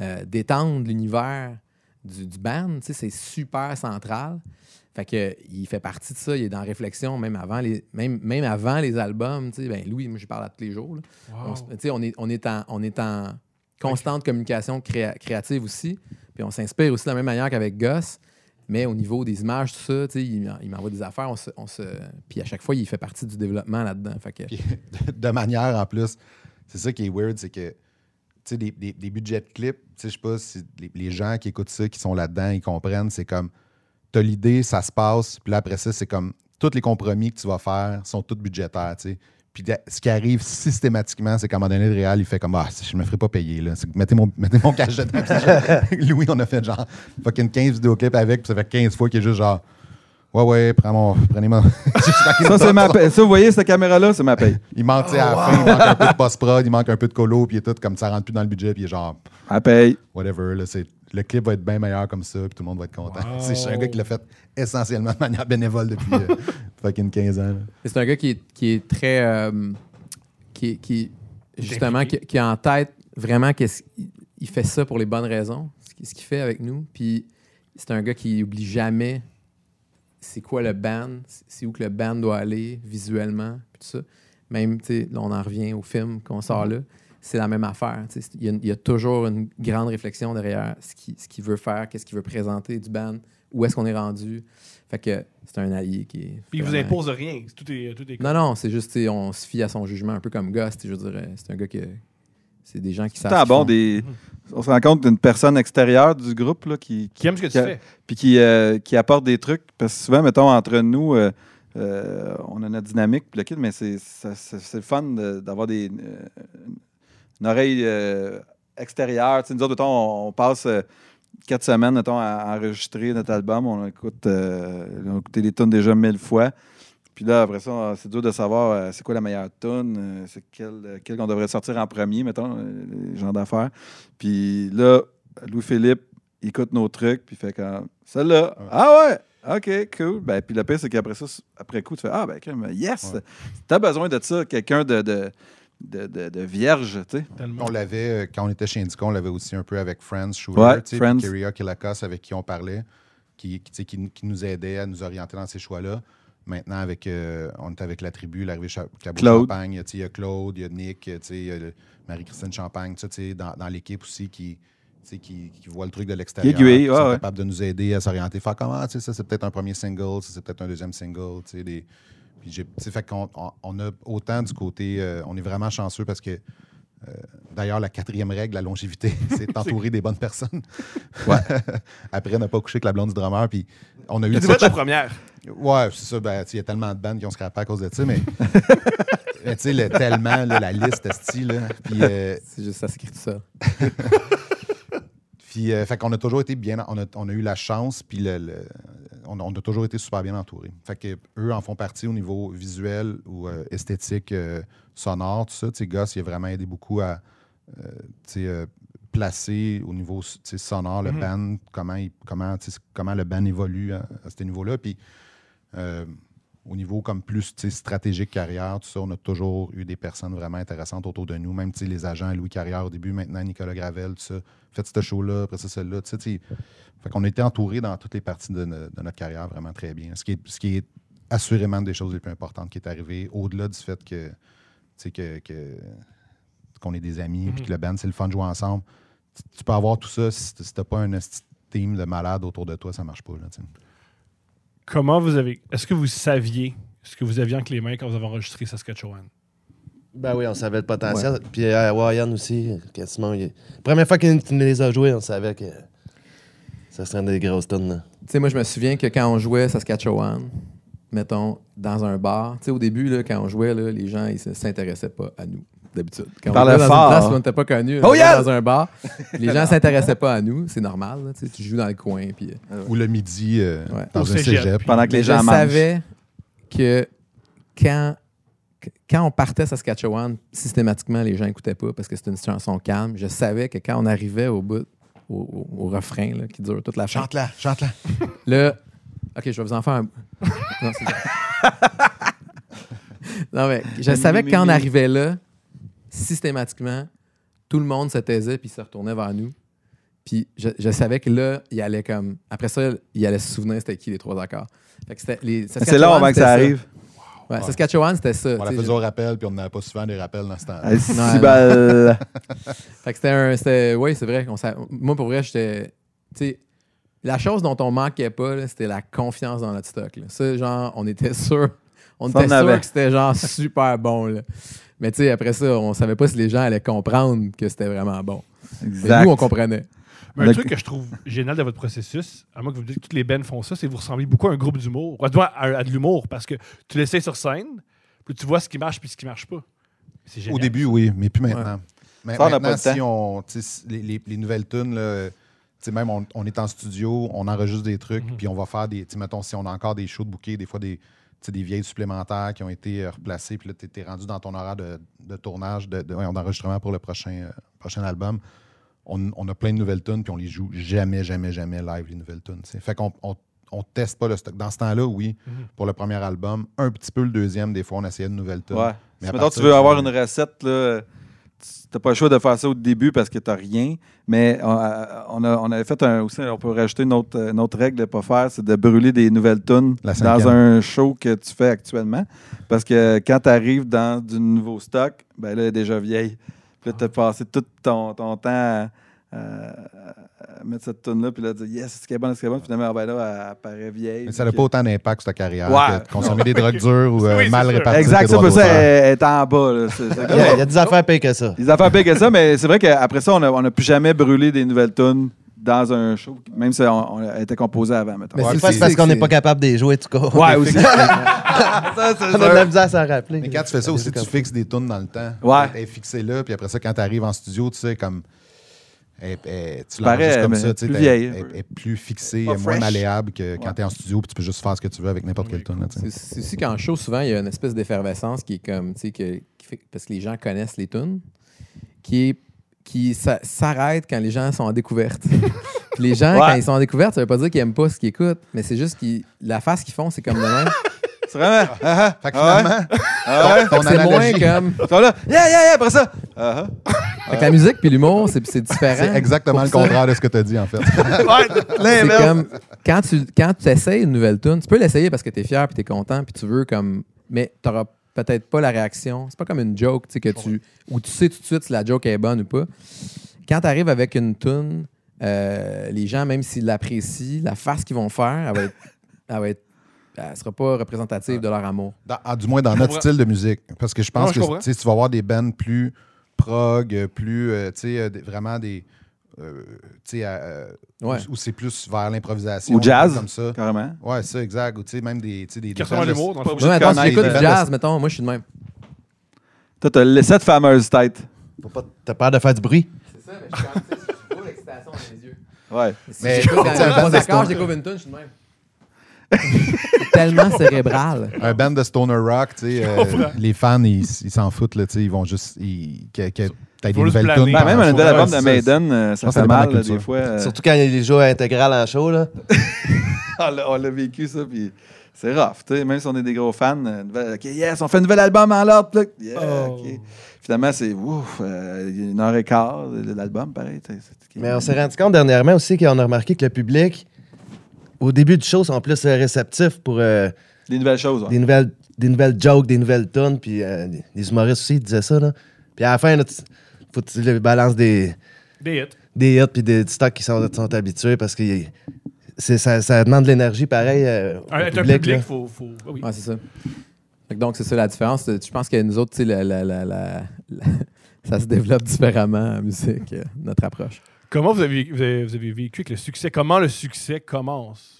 euh, d'étendre l'univers du, du band, c'est super central. Fait que il fait partie de ça, il est dans réflexion même avant les même, même avant les albums, ben Louis, moi je parle à tous les jours. On, est on est en on est en constante communication créa- créative aussi, puis on s'inspire aussi de la même manière qu'avec Gus. Mais au niveau des images, tout ça, il, il m'envoie des affaires, on se, puis à chaque fois, il fait partie du développement là-dedans. Que, de manière en plus, c'est ça qui est weird, c'est que des, des- des budgets de clips, je sais pas si les, gens qui écoutent ça, qui sont là-dedans, ils comprennent, c'est comme t'as l'idée, ça se passe, puis là après ça, c'est comme tous les compromis que tu vas faire sont tous budgétaires, sais. Ce qui arrive systématiquement, c'est qu'à un moment donné, le réal, il fait comme Ah, je me ferai pas payer, là. Mettez mon, mettez mon cash Louis, on a fait genre fucking 15 vidéoclips avec, puis ça fait 15 fois qu'il est juste genre Ouais, ouais, prends mon, prenez mon. Ça, c'est ma paye. Ça, vous voyez, cette caméra-là, c'est ma paye. Il manque, tu sais, à la fin, il manque un peu de post-prod, il manque un peu de colo, puis tout comme ça rentre plus dans le budget, puis il est genre, Ma paye. whatever, là, c'est, le clip va être bien meilleur comme ça, puis tout le monde va être content. Wow. C'est, je suis un gars qui l'a fait essentiellement de manière bénévole depuis euh, fucking 15 ans. C'est un gars qui est, qui est très. euh, qui, qui justement, qui, a en tête vraiment qu'il il fait ça pour les bonnes raisons, ce qu'il- ce qu'il fait avec nous. Puis c'est un gars qui oublie jamais c'est quoi le band, c'est- où que le band doit aller visuellement, puis tout ça. Même, tu sais, là, on en revient au film qu'on sort là, c'est la même affaire. Il y, a, il y a toujours une grande réflexion derrière ce qu'il ce qu'il veut faire, qu'est-ce qu'il veut présenter du band, où est-ce qu'on est rendu. Fait que c'est un allié qui est. Puis il vous impose rien. Tout est, tout est non, non, c'est juste, on se fie à son jugement, un peu comme Ghost, je dirais. C'est un gars que. C'est des gens qui savent. Des... on se rend compte d'une personne extérieure du groupe là, qui, Qui aime ce que tu qui a- fais. puis qui, euh, qui apporte des trucs. Parce que souvent, mettons, entre nous, euh, euh, on a notre dynamique, puis le kit, mais c'est le fun de- d'avoir des euh, une oreille extérieure. Nous autres, mettons, on, on passe quatre semaines mettons, à enregistrer notre album. On écoute, on a écouté les tunes déjà mille fois. Puis là, après ça, c'est dur de savoir euh, c'est quoi la meilleure tune, euh, c'est quelle, euh, quelle qu'on devrait sortir en premier, mettons, les gens d'affaires. Puis là, Louis-Philippe, il écoute nos trucs, puis il fait comme celle-là. Ah ouais! OK, cool. Ben, puis le pire, c'est qu'après ça, après coup, tu fais Ah, ben, yes! Ouais. T'as besoin de ça, quelqu'un de, de, de, de- de vierge, tu sais. On l'avait, euh, quand on était chez Indica, on l'avait aussi un peu avec Friends, Shooter, Ouais, tu sais, Kyria Kilakas, avec qui on parlait, qui, qui- qui nous aidait à nous orienter dans ces choix-là. Maintenant, avec, euh, on est avec la tribu, l'arrivée Claude. Champagne, il y a Claude, il y a Nick, il y a Marie-Christine Champagne, dans, dans l'équipe aussi qui, qui, qui voit le truc de l'extérieur. Qui qui ouais, sont ouais. capables de nous aider à s'orienter. Faire comment, tu sais, ça c'est peut-être un premier single, ça c'est peut-être un deuxième single, tu sais, des... Puis fait qu'on on, on a autant du côté, euh, on est vraiment chanceux parce que euh, D'ailleurs, la quatrième règle, la longévité, c'est d'entourer des bonnes personnes. Après, ne pas coucher avec la blonde du drummer. Puis on a eu vois ta première. Ouais, c'est ça. Ben, il y a tellement de bandes qui ont scrappé à cause de ça, mais. mais tu sais, le- tellement, là, la liste, style. Puis, euh, C'est juste ça, c'est tout ça. puis euh, fait qu'on a toujours été bien. On a, on a eu la chance, puis le, le- on, a- on a toujours été super bien entourés. Fait que eux en font partie au niveau visuel ou euh, esthétique, euh, sonore, tout ça. Tu sais, Goss, il a vraiment aidé beaucoup à euh, euh, placer au niveau sonore le Mhm. band, comment, il- comment, comment le band évolue à, à ce niveau-là. Puis euh, au niveau comme plus stratégique carrière, tout ça, on a toujours eu des personnes vraiment intéressantes autour de nous. Même les agents, Louis Carrière au début, maintenant Nicolas Gravel, tout ça. Faites ce show-là, après ça, celle-là. Fait qu'on a été entouré dans toutes les parties de, no- de notre carrière vraiment très bien. Ce qui, est, ce qui est assurément une des choses les plus importantes qui est arrivé, au-delà du fait que, que, que- qu'on est des amis, puis Mhm. que le band, c'est le fun de jouer ensemble. Tu, tu peux avoir tout ça si, t'as pas un team de malades autour de toi, ça marche pas. Là. Comment vous avez. Est-ce que vous saviez ce que vous aviez entre les mains quand vous avez enregistré Saskatchewan? Ben oui, on savait le potentiel. Puis à Wayan aussi, quasiment. il- Première fois qu'il nous les a joués, on savait que ça serait des grosses tonnes. là. Tu sais, moi, je me souviens que quand on jouait Saskatchewan, mettons, dans un bar, tu sais, au début, là, quand on jouait, là, les gens, ils ne s'intéressaient pas à nous, d'habitude. Quand on jouait dans fort. une place où on n'était pas connus, Oh, yeah! dans un bar, les gens ne s'intéressaient pas à nous, c'est normal, là, tu joues dans le coin, puis... euh, Ou le midi euh, Ouais. dans un cégep, cégep. puis- Pendant que les gens je mangent. savais que quand, quand on partait à Saskatchewan, systématiquement, les gens n'écoutaient pas parce que c'était une chanson calme. Je savais que quand on arrivait au bout, au, au- au refrain là, qui dure toute la fin, Chante-la, chante-la. là, OK, je vais vous en faire un. Non, c'est non, mais je savais que quand on arrivait là, systématiquement, tout le monde se taisait puis se retournait vers nous. Puis je, je savais que là, il allait comme. Après ça, il allait se souvenir c'était qui les trois accords. Fait que c'était les C'est là avant que ça arrive. Ouais, Saskatchewan, c'était ça. On la sais, faisait je- au rappel, puis on n'avait pas souvent des rappels dans ce temps Ah, si Ouais. belle. Fait que c'était un. c'était- Oui, c'est vrai. Moi, pour vrai, j'étais. Tu sais, la chose dont on manquait pas, c'était la confiance dans notre stock. là. Ça, genre, on était sûr. On Ça, on était sûr que c'était genre super bon. là. Mais tu sais, après ça, on savait pas si les gens allaient comprendre que c'était vraiment bon. Mais Exact. nous, on comprenait. Mais un Donc- truc que je trouve génial de votre processus, à moins que vous me dites que toutes les bands font ça, c'est que vous ressemblez beaucoup à un groupe d'humour. Ou à, à- à de l'humour, parce que tu l'essayes sur scène, puis tu vois ce qui marche puis ce qui marche pas. C'est génial. Au début, oui, mais plus maintenant. Mais Ça, on maintenant, pas le si on, les, les- les nouvelles tunes, là, sais, même on, on est en studio, on enregistre des trucs, Mhm. puis on va faire des, tu sais, mettons, si on a encore des shows de bouquets, des fois des, tu sais, des vieilles supplémentaires qui ont été euh, replacées, puis là, tu es, rendu dans ton horaire de, de tournage, de, de- d'enregistrement pour le prochain, euh, prochain album. On, on a plein de nouvelles tunes, puis on les joue jamais, jamais, jamais live, les nouvelles tunes. tu sais. Fait qu'on on, on teste pas le stock. Dans ce temps-là, oui, Mhm. pour le premier album, un petit peu le deuxième, des fois, on essayait de nouvelles tunes. Ouais. Mais Si partir tu veux avoir une recette, là, tu n'as pas le choix de faire ça au début parce que tu n'as rien. Mais on, euh, on, a, on avait fait un, aussi, on peut rajouter une autre, une autre règle de ne pas faire, c'est de brûler des nouvelles tunes dans un show que tu fais actuellement. Parce que quand tu arrives dans du nouveau stock, ben là, elle est déjà vieille. Puis là, tu as passé tout ton, ton temps à, à- à mettre cette tune-là, puis là, dire yes, c'est ce qui est bon, c'est ce qui est bon. Finalement, ben là, elle paraît vieille. Mais ça n'a pas autant d'impact sur ta carrière Ouais. que de consommer des drogues dures ou euh, Oui, mal sûr. répartir Exact, tes ça, pour ça, d'auteur. elle est en bas. Là. Il y, a, il y a des affaires pires que ça. Les affaires pires que ça, mais c'est vrai qu'après ça, on n'a on a plus jamais brûlé des nouvelles tunes dans un show, même si on, on était composé avant, mettons. Mais Ouais, C'est pas parce qu'on n'est pas capable de les jouer, en tout cas. Ouais, aussi. On a de la misère à s'en rappeler. Mais quand tu fais ça aussi, tu fixes des tunes dans le temps. Ouais. Elle est fixée là, puis après ça, quand tu arrives en studio, tu sais, comme. Elle- elle- tu comme ça, tu sais, plus est plus fixée, moins fresh. malléable que quand Ouais. tu es en studio, puis tu peux juste faire ce que tu veux avec n'importe quelle tune. là, tu sais. C'est aussi qu'en show, souvent, il y a une espèce d'effervescence qui est comme, tu sais, que- qui fait, parce que les gens connaissent les tunes, qui est qui sa- s'arrête quand les gens sont en découverte. Puis les gens, Ouais. quand ils sont en découverte, ça veut pas dire qu'ils aiment pas ce qu'ils écoutent, mais c'est juste que la face qu'ils font, c'est comme de même. C'est vraiment. Ah, Fait que ah, ouais? finalement, ah, ouais? ton c'est moins analogie, comme. Ils sont là. Yeah, yeah, yeah, après ça. Ah, Fait que la musique puis l'humour, c'est c'est différent. c'est exactement Pour le ça, contraire de ce que tu as dit, en fait. C'est comme quand tu quand tu essayes une nouvelle tune, tu peux l'essayer parce que tu es fier puis tu es content puis tu veux comme mais tu n'auras peut-être pas la réaction. C'est pas comme une joke, tu sais que tu où tu sais tout de suite si la joke est bonne ou pas. Quand tu arrives avec une tune, euh, les gens même s'ils l'apprécient, la face qu'ils vont faire, elle va être elle va être elle sera pas représentative de leur amour. Dans- ah, du moins dans notre comprends. style de musique. Parce que je pense Non, je que tu vas avoir des bands plus prog, euh, plus, euh, tu sais, euh, des- vraiment des. euh, tu sais, euh, Ouais. où, où c'est plus vers l'improvisation. Ou jazz. Comme ça. Carrément. Ouais, ça, exact. Ou tu sais, même des. tu sais, des, Qui des de- l'humour, dans le Pas obligé Moi, de mettons, si j'écoute du jazz, mettons, moi je suis de même. Toi, t'as fameuses têtes. Faut pas- T'as peur de faire du bruit? C'est ça, mais je suis beau l'excitation dans les yeux. Ouais. Si Mais- j'écoute quand c'est un il y a band trois de accords, je découvre une tune, je suis de même. Tellement cérébral. Un band de stoner rock, tu sais, euh, les fans, ils s'en foutent, là, tu sais, ils vont juste. Ils, que, que, t'as des nouvelles tunes. Ben, même un nouvel album de c'est ça. Maiden, euh, ça fait mal là, des fois. euh. Surtout quand il y a les jours intégrales en show. Là. on l'a- vécu ça, puis c'est rough. tu sais, Même si on est des gros fans, nouvelle- OK, yes, on fait un nouvel album en l'ordre. là. Yeah, Oh. Finalement, c'est ouf, euh, il y a une heure et quart de l'album, pareil. Mais on s'est rendu compte dernièrement aussi qu'on a remarqué que le public, au début du show, sont plus euh, réceptifs pour euh, Des nouvelles choses. ouais. des, nouvelles, des nouvelles jokes, des nouvelles tunes. Puis euh, les humoristes aussi ils disaient ça. Là. Puis à la fin, là, tu- faut que tu balances des, Des hits. des hits puis des stocks qui sont, sont habitués parce que ça, ça demande de l'énergie pareil euh, au Un, être un public. public, là. faut. faut oui. Ouais, c'est ça. Donc, c'est ça la différence. Je pense que nous autres, tu sais, la- la- la- la- la- ça se développe différemment en musique, euh, notre approche. Comment vous avez, vous, avez, vous avez vécu avec le succès? Comment le succès commence?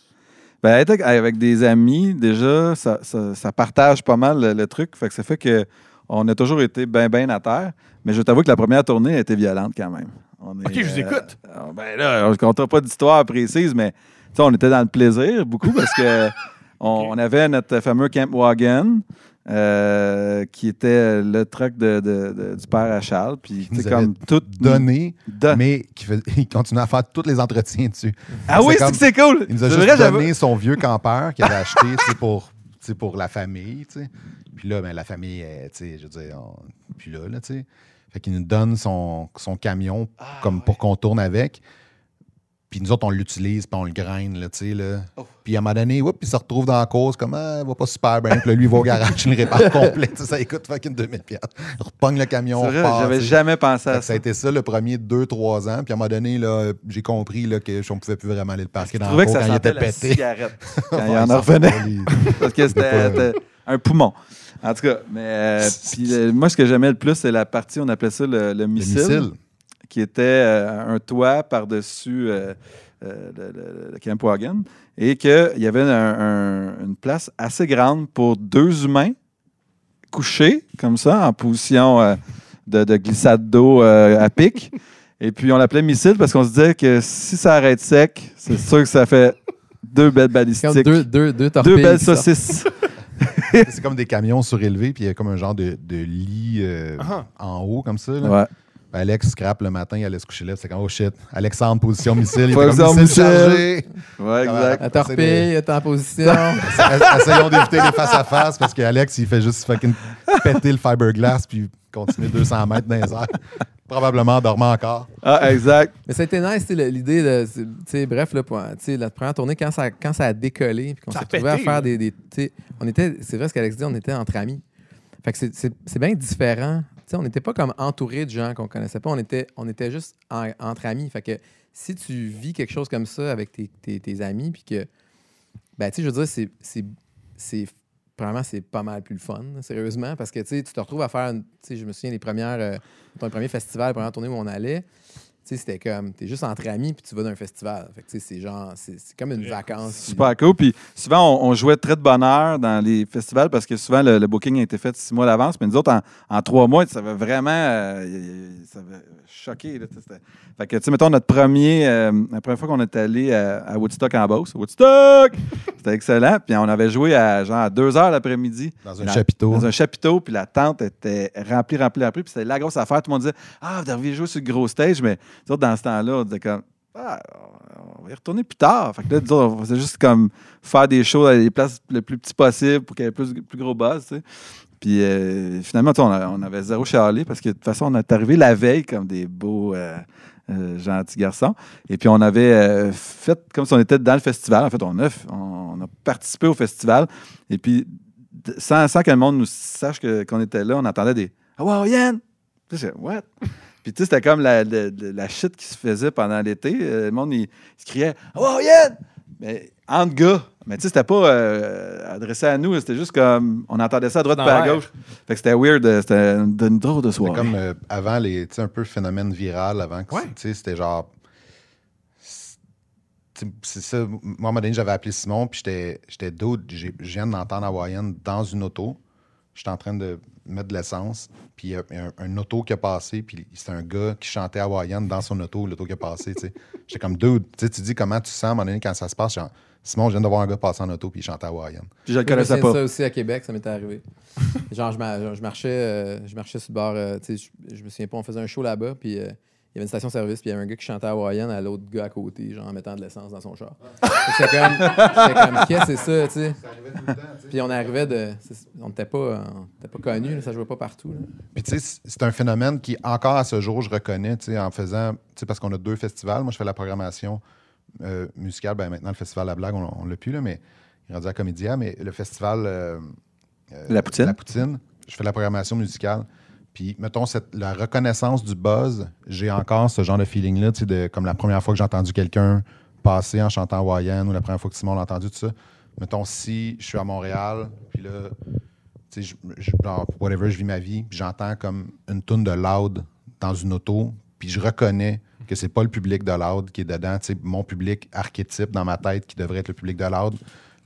Ben, être avec- des amis, déjà, ça, ça- ça partage pas mal le, le truc. Fait que ça fait que on a toujours été bien, bien à terre. Mais je t'avoue que la première tournée a été violente quand même. On est, Ok, je vous écoute. euh, ben là, on ne comptera pas d'histoire précise, mais on était dans le plaisir beaucoup parce que on, Ok. on avait notre fameux Camp Wagon. Euh, qui était le truck de, de- de- du père à Charles. Puis, avait comme tout Donné, Don- mais qui fait, il continue à faire tous les entretiens dessus. Ah oui, c'est cool. Il nous a juste vrai, donné son vieux campeur qu'il avait acheté tu pour, tu pour la famille. tu. Puis là, ben, la famille, est, tu sais, je veux dire, on- puis là, là, tu sais. Fait qu'il nous donne son, son camion Ah, comme pour qu'on tourne avec. Puis nous autres, on l'utilise, puis on le graine, là, tu sais, là. Oh. Puis à un moment donné, oups, il se retrouve dans la cause, comme, ah, il va pas super bien. Puis là, lui, il va au garage, il le répare complet. Ça coûte fucking 2000 piastres. Il repogne le camion, C'est on vrai, repart, j'avais jamais pensé à que ça a ça. été ça le premier 2-3 ans. Puis à un moment donné, là, j'ai compris là, que je ne pouvais plus vraiment aller le parquer Je dans trouvais la que cour ça quand il sentait était pété. cigarette quand il en ça revenait. Parce que c'était un poumon. En tout cas, mais euh, puis, moi, ce que j'aimais le plus, c'est la partie, on appelait ça le, le Le missile, missile. Qui était euh, un toit par-dessus euh, euh, le, le- le Camp Wagon, et qu'il y avait un- un- une place assez grande pour deux humains couchés, comme ça, en position euh, de, de glissade d'eau euh, à pic. Et puis, on l'appelait missile parce qu'on se disait que si ça arrête sec, c'est sûr que ça fait deux belles balistiques. comme deux, deux, deux. Deux belles saucisses. C'est comme des camions surélevés, puis il y a comme un genre de, de lit euh, Ah. en haut, comme ça. là. Ouais. Alex scrape le matin, il allait se coucher là, c'est comme, oh shit, Alexandre, position missile, il Faut était comme missile missile. chargé. Ouais, exact. La torpille est en position. Essayons d'éviter les face-à-face, parce qu'Alex, il fait juste fucking péter le fiberglass, puis continuer 200 mètres dans les airs. Probablement en dormant encore. Ah, exact. Mais ça a été nice, l'idée de. c'est- tu sais, bref, là, pour, tu sais, la première tournée, quand ça, quand ça a décollé, puis qu'on s'est retrouvé à faire des. des- tu sais, on était. C'est vrai ce qu'Alex dit, on était entre amis. Fait que c'est bien différent. On n'était pas comme entouré de gens qu'on connaissait pas, on était, on était juste en- entre amis. Fait que si tu vis quelque chose comme ça avec tes, tes- tes amis, puis que. Ben, je veux dire, c'est- c'est. c'est- pas mal plus le fun, sérieusement, parce que tu te retrouves à faire. Tu je me souviens premières. euh, ton premier festival, la première tournée où on allait. Tu Tu sais, c'était comme, t'es juste entre amis, puis tu vas dans un festival. Fait que, tu sais, c'est genre, c'est c'est comme une Ouais. vacance. puis- Super cool. Puis souvent, on, on jouait très de bonne heure dans les festivals parce que souvent, le, le booking a été fait six mois d'avance. Mais nous autres, en, en trois mois, ça avait vraiment euh, ça avait choqué. Là, fait que, tu sais, mettons, notre premier, euh, la première fois qu'on est allé à, à Woodstock en Beauce, Woodstock! C'était excellent. Puis on avait joué à genre à deux heures l'après-midi. Dans un Dans- chapiteau. Dans un chapiteau, puis la tente était remplie, remplie, remplie. Puis c'était la grosse affaire. Tout le monde disait Ah, vous devriez jouer sur le gros stage. Mais autres, dans ce temps-là, on disait comme Ah, on va y retourner plus tard. Fait que là, nous autres, on faisait juste comme faire des shows dans les places le plus petit possible pour qu'il y ait plus, plus gros buzz, tu sais. Puis euh, finalement, on, on avait zéro chialé parce que de toute façon, on est arrivé la veille comme des beaux. euh, euh, gentils garçons. Et puis, on avait fait comme si on était dans le festival. En fait, on a, on a participé au festival. Et puis, sans, sans que le monde nous sache qu'on était là, on entendait des Ah, wow, Yann! What? Puis, tu sais, c'était comme la, la, la shit qui se faisait pendant l'été. Euh, Le monde, il, il se criait Ah, wow, Yann! Mais entre gars. Mais tu sais, c'était pas euh, adressé à nous. C'était juste comme. On entendait ça à droite pas à gauche. Fait que c'était weird. euh, C'était une, une drôle de C'était soirée. comme euh, avant les. Tu sais, un peu phénomène viral avant. que Ouais. Tu sais, c'était genre. C'est ça. Moi, à un moment donné, j'avais appelé Simon, puis j'étais j'ai- Je viens d'entendre Hawaïenne dans une auto. J'étais en train de mettre de l'essence, puis il y a un, un auto qui a passé, puis c'était un gars qui chantait Hawaïenne dans son auto, l'auto qui a passé, tu sais. J'étais comme dude, tu sais, tu dis comment tu sens à un moment donné quand ça se passe. genre, Simon, je viens de voir un gars passer en auto, puis il chantait Hawaïenne. Puis je le connaissais de pas. ça aussi à Québec, ça m'était arrivé. genre, je, ma- je marchais, euh, je marchais sur le bord, euh, tu sais, je, je me souviens pas, on faisait un show là-bas, puis euh, il y avait une station-service, puis il y avait un gars qui chantait hawaïenne à l'autre gars à côté, genre en mettant de l'essence dans son char. J'étais comme, comme, qu'est-ce que c'est ça, tu sais? Puis on arrivait de. On n'était pas, on était pas connus, là, ça jouait pas partout. là. Puis tu sais, c'est un phénomène qui, encore à ce jour, je reconnais, tu sais, en faisant, tu sais, parce qu'on a deux festivals. Moi, je fais la programmation euh, musicale. Ben, maintenant, le festival La Blague, on, on l'a plus, là, mais il est rendu à Comédia. Mais le festival euh, euh, La Poutine. La Poutine, je fais la programmation musicale. Puis, mettons, la reconnaissance du buzz, j'ai encore ce genre de feeling-là, comme la première fois que j'ai entendu quelqu'un passer en chantant hawaïenne ou la première fois que Simon l'a entendu, tout ça. Mettons, si je suis à Montréal, puis là, tu sais, je, whatever, je vis ma vie, puis j'entends comme une toune de loud dans une auto, puis je reconnais que c'est pas le public de loud qui est dedans, tu sais, mon public archétype dans ma tête qui devrait être le public de loud.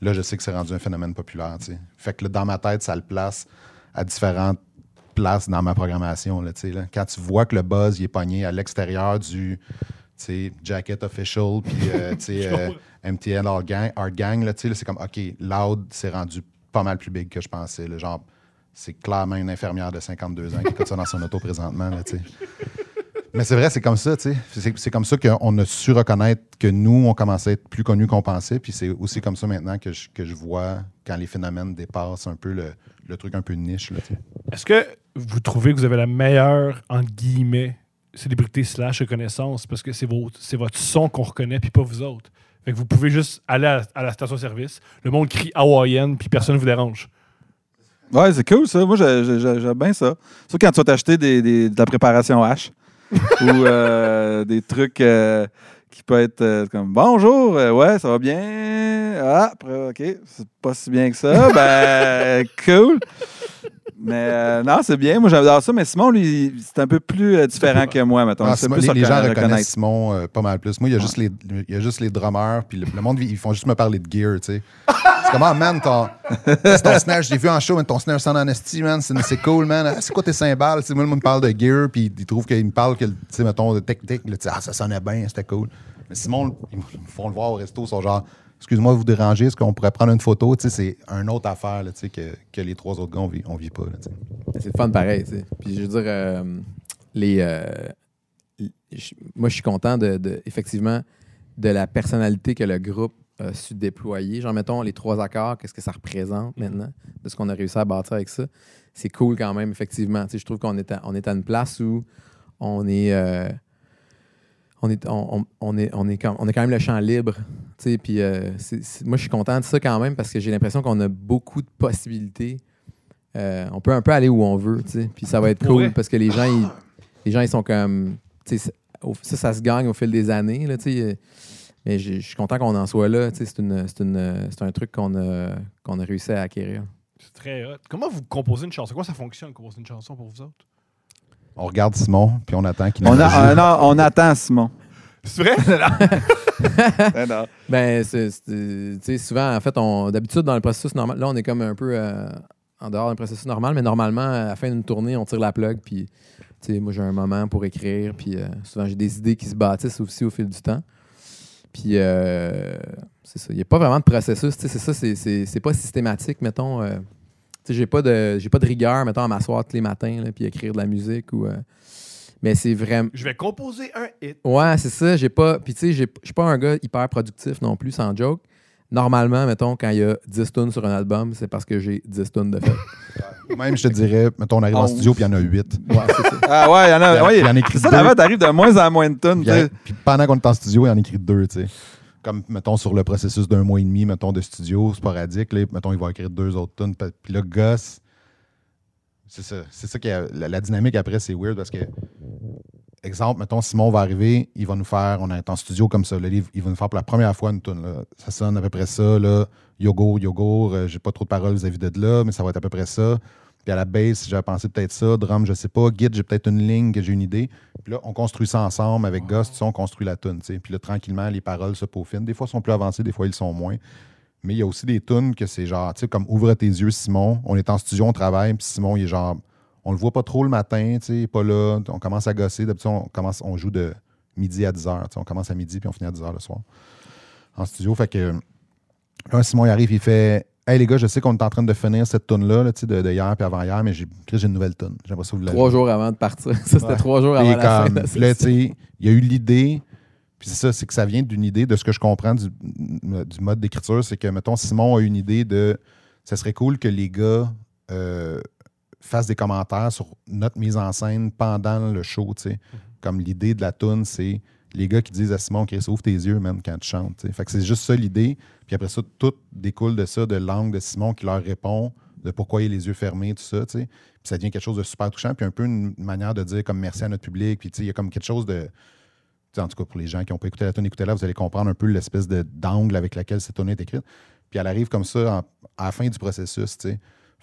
Là, je sais que c'est rendu un phénomène populaire, tu sais. Fait que là, dans ma tête, ça le place à différentes places dans ma programmation, là, là. Quand tu vois que le buzz, il est pogné à l'extérieur du, Jacket Official, puis, euh, euh, MTN Art Gang, Art Gang c'est comme, OK, Loud, c'est rendu pas mal plus big que je pensais, là. Genre, c'est clairement une infirmière de 52 ans qui écoute ça dans son auto présentement, là. Mais c'est vrai, c'est comme ça, tu sais. C'est, c'est comme ça qu'on a su reconnaître que nous, on commençait à être plus connus qu'on pensait. Puis c'est aussi comme ça maintenant que je, que je vois quand les phénomènes dépassent un peu le, le truc un peu de niche. Est-ce que vous trouvez que vous avez la meilleure, entre guillemets, célébrité slash reconnaissance parce que c'est votre, c'est votre son qu'on reconnaît puis pas vous autres? Fait que vous pouvez juste aller à, à la station-service, le monde crie hawaïenne puis personne ne vous dérange. Ouais, c'est cool ça. Moi, j'ai- j'ai- j'ai- j'aime bien ça. Surtout quand tu vas t'acheter des, des- de la préparation H ou euh, des trucs euh, qui peuvent être euh, comme Bonjour, euh, ouais, ça va bien? Ah, OK, c'est pas si bien que ça. Ben, cool. Mais euh, non, c'est bien. Moi, j'adore ça. Mais Simon, lui, c'est un peu plus euh, différent que moi, mettons. Ah, C'est Simon- plus les, les gens reconna- reconnaissent. Simon euh, pas mal plus. Moi, il y a, juste les, il y a juste les drummers, puis le, le monde, ils font juste me parler de gear, tu sais. C'est comme, ah, man, ton, ton snare, je l'ai vu en show, mais ton snare sans honesty, man, c'est c'est cool, man. Ah, C'est quoi tes cymbales? Tu sais, moi, le monde me parle de gear, puis il trouve qu'il me parle que, tu sais, mettons, de technique, là, ah, ça sonnait bien, c'était cool. Mais Simon, ils me font le voir au resto, ils sont genre, excuse-moi de vous déranger, est-ce qu'on pourrait prendre une photo? C'est une autre affaire, que, les trois autres gars, on vit, on vit pas. C'est fun pareil. Puis je veux dire, euh, euh, moi, je suis content de, effectivement de la personnalité que le groupe a su déployer. Genre, mettons, les trois accords, qu'est-ce que ça représente maintenant, de ce qu'on a réussi à bâtir avec ça? C'est cool quand même, effectivement. Je trouve qu'on est, à- on est à une place où on est. euh, on est, on, est, on, est quand, on est quand même le champ libre. Puis euh, moi, je suis content de ça quand même parce que j'ai l'impression qu'on a beaucoup de possibilités. Euh, on peut un peu aller où on veut. Puis ça va être cool parce que les gens, ils, les gens, ils sont comme. Ça, ça se gagne au fil des années. Là, sais. mais je suis content qu'on en soit là. C'est un truc qu'on a, qu'on a réussi à acquérir. C'est très hot. Comment vous composez une chanson? Comment ça fonctionne, composer une chanson pour vous autres? On regarde Simon, puis on attend qu'il nous On, a, euh, non, on attend Simon. C'est vrai? Non. Ben, c'est, c'est- tu sais, souvent, en fait, on, d'habitude, dans le processus normal, là, on est comme un peu euh, en dehors d'un processus normal, mais normalement, à la fin d'une tournée, on tire la plug, puis, tu sais, moi, j'ai un moment pour écrire, puis euh, souvent, j'ai des idées qui se bâtissent aussi au fil du temps. Puis, euh, c'est ça. Il n'y a pas vraiment de processus, tu sais, c'est ça, c'est, c'est, c'est pas systématique, mettons. J'ai pas de, j'ai pas de rigueur, mettons, à m'asseoir tous les matins, là, puis écrire de la musique ou. euh, mais c'est vraiment. Je vais composer un hit. Ouais, c'est ça. J'ai pas. Puis tu sais, j'ai- je suis pas un gars hyper productif non plus, sans joke. Normalement, mettons, quand il y a 10 tunes sur un album, c'est parce que j'ai 10 tunes de fait. Même, je te dirais, mettons, on arrive en Onze. studio, puis il y en a 8. Ouais, c'est ça. Ah ouais, il y en y a. ouais, il y en écrit c'est ça, t'arrives de moins en moins de tonnes. Puis, y pendant qu'on est en studio, il en écrit deux, tu sais. Comme, mettons, sur le processus d'un mois et demi, mettons, de studio sporadique, là, mettons, il va écrire deux autres tunes. Puis là, Gus, c'est ça. C'est ça qui a, la, dynamique après, c'est weird parce que, exemple, mettons, Simon va arriver, il va nous faire, on est en studio comme ça, là, il il va nous faire pour la première fois une tune. Ça sonne à peu près ça, là. Yogourt, yogourt, euh, j'ai pas trop de paroles vis-à-vis de là, mais ça va être à peu près ça. Puis à la bass, j'avais pensé peut-être ça. Drum, je sais pas. Git, j'ai peut-être une ligne que j'ai une idée. Puis là, on construit ça ensemble avec tu sais, on construit la tune. tu sais. Puis là, tranquillement, les paroles se peaufinent. Des fois, elles sont plus avancées, des fois, ils sont moins. Mais il y a aussi des tunes que c'est genre, tu sais, comme Ouvre tes yeux, Simon. On est en studio, on travaille, puis Simon, il est genre, on le voit pas trop le matin, tu sais, il est pas là. On commence à gosser. D'habitude, on, commence, on joue de midi à 10 heures. tu sais. On commence à midi, puis on finit à 10 heures le soir en studio. Fait que là, Simon, il arrive, il fait Hey les gars, je sais qu'on est en train de finir cette tune-là, là, de, de hier puis avant-hier, mais j'ai j'ai une nouvelle tune. J'aimerais ça vous Trois jours avant de partir. Ça, c'était Ouais. trois jours avant la fin comme, de la là, sais, il y a eu l'idée, puis c'est ça, c'est que ça vient d'une idée de ce que je comprends du, du mode d'écriture, c'est que, mettons, Simon a une idée de ça serait cool que les gars euh, fassent des commentaires sur notre mise en scène pendant le show, tu sais. Comme l'idée de la tune, c'est les gars qui disent à Simon, Chris, ouvre tes yeux, man, quand tu chantes. Fait c'est juste ça l'idée. Puis après ça, tout découle de ça, de l'angle de Simon qui leur répond, de pourquoi il a les yeux fermés, tout ça. Puis ça devient quelque chose de super touchant, puis un peu une manière de dire comme merci à notre public, puis il y a comme quelque chose de... En tout cas, pour les gens qui n'ont pas écouté la tune, écoutez-la, vous allez comprendre un peu l'espèce d'angle avec laquelle cette tune est écrite. Puis elle arrive comme ça à la fin du processus.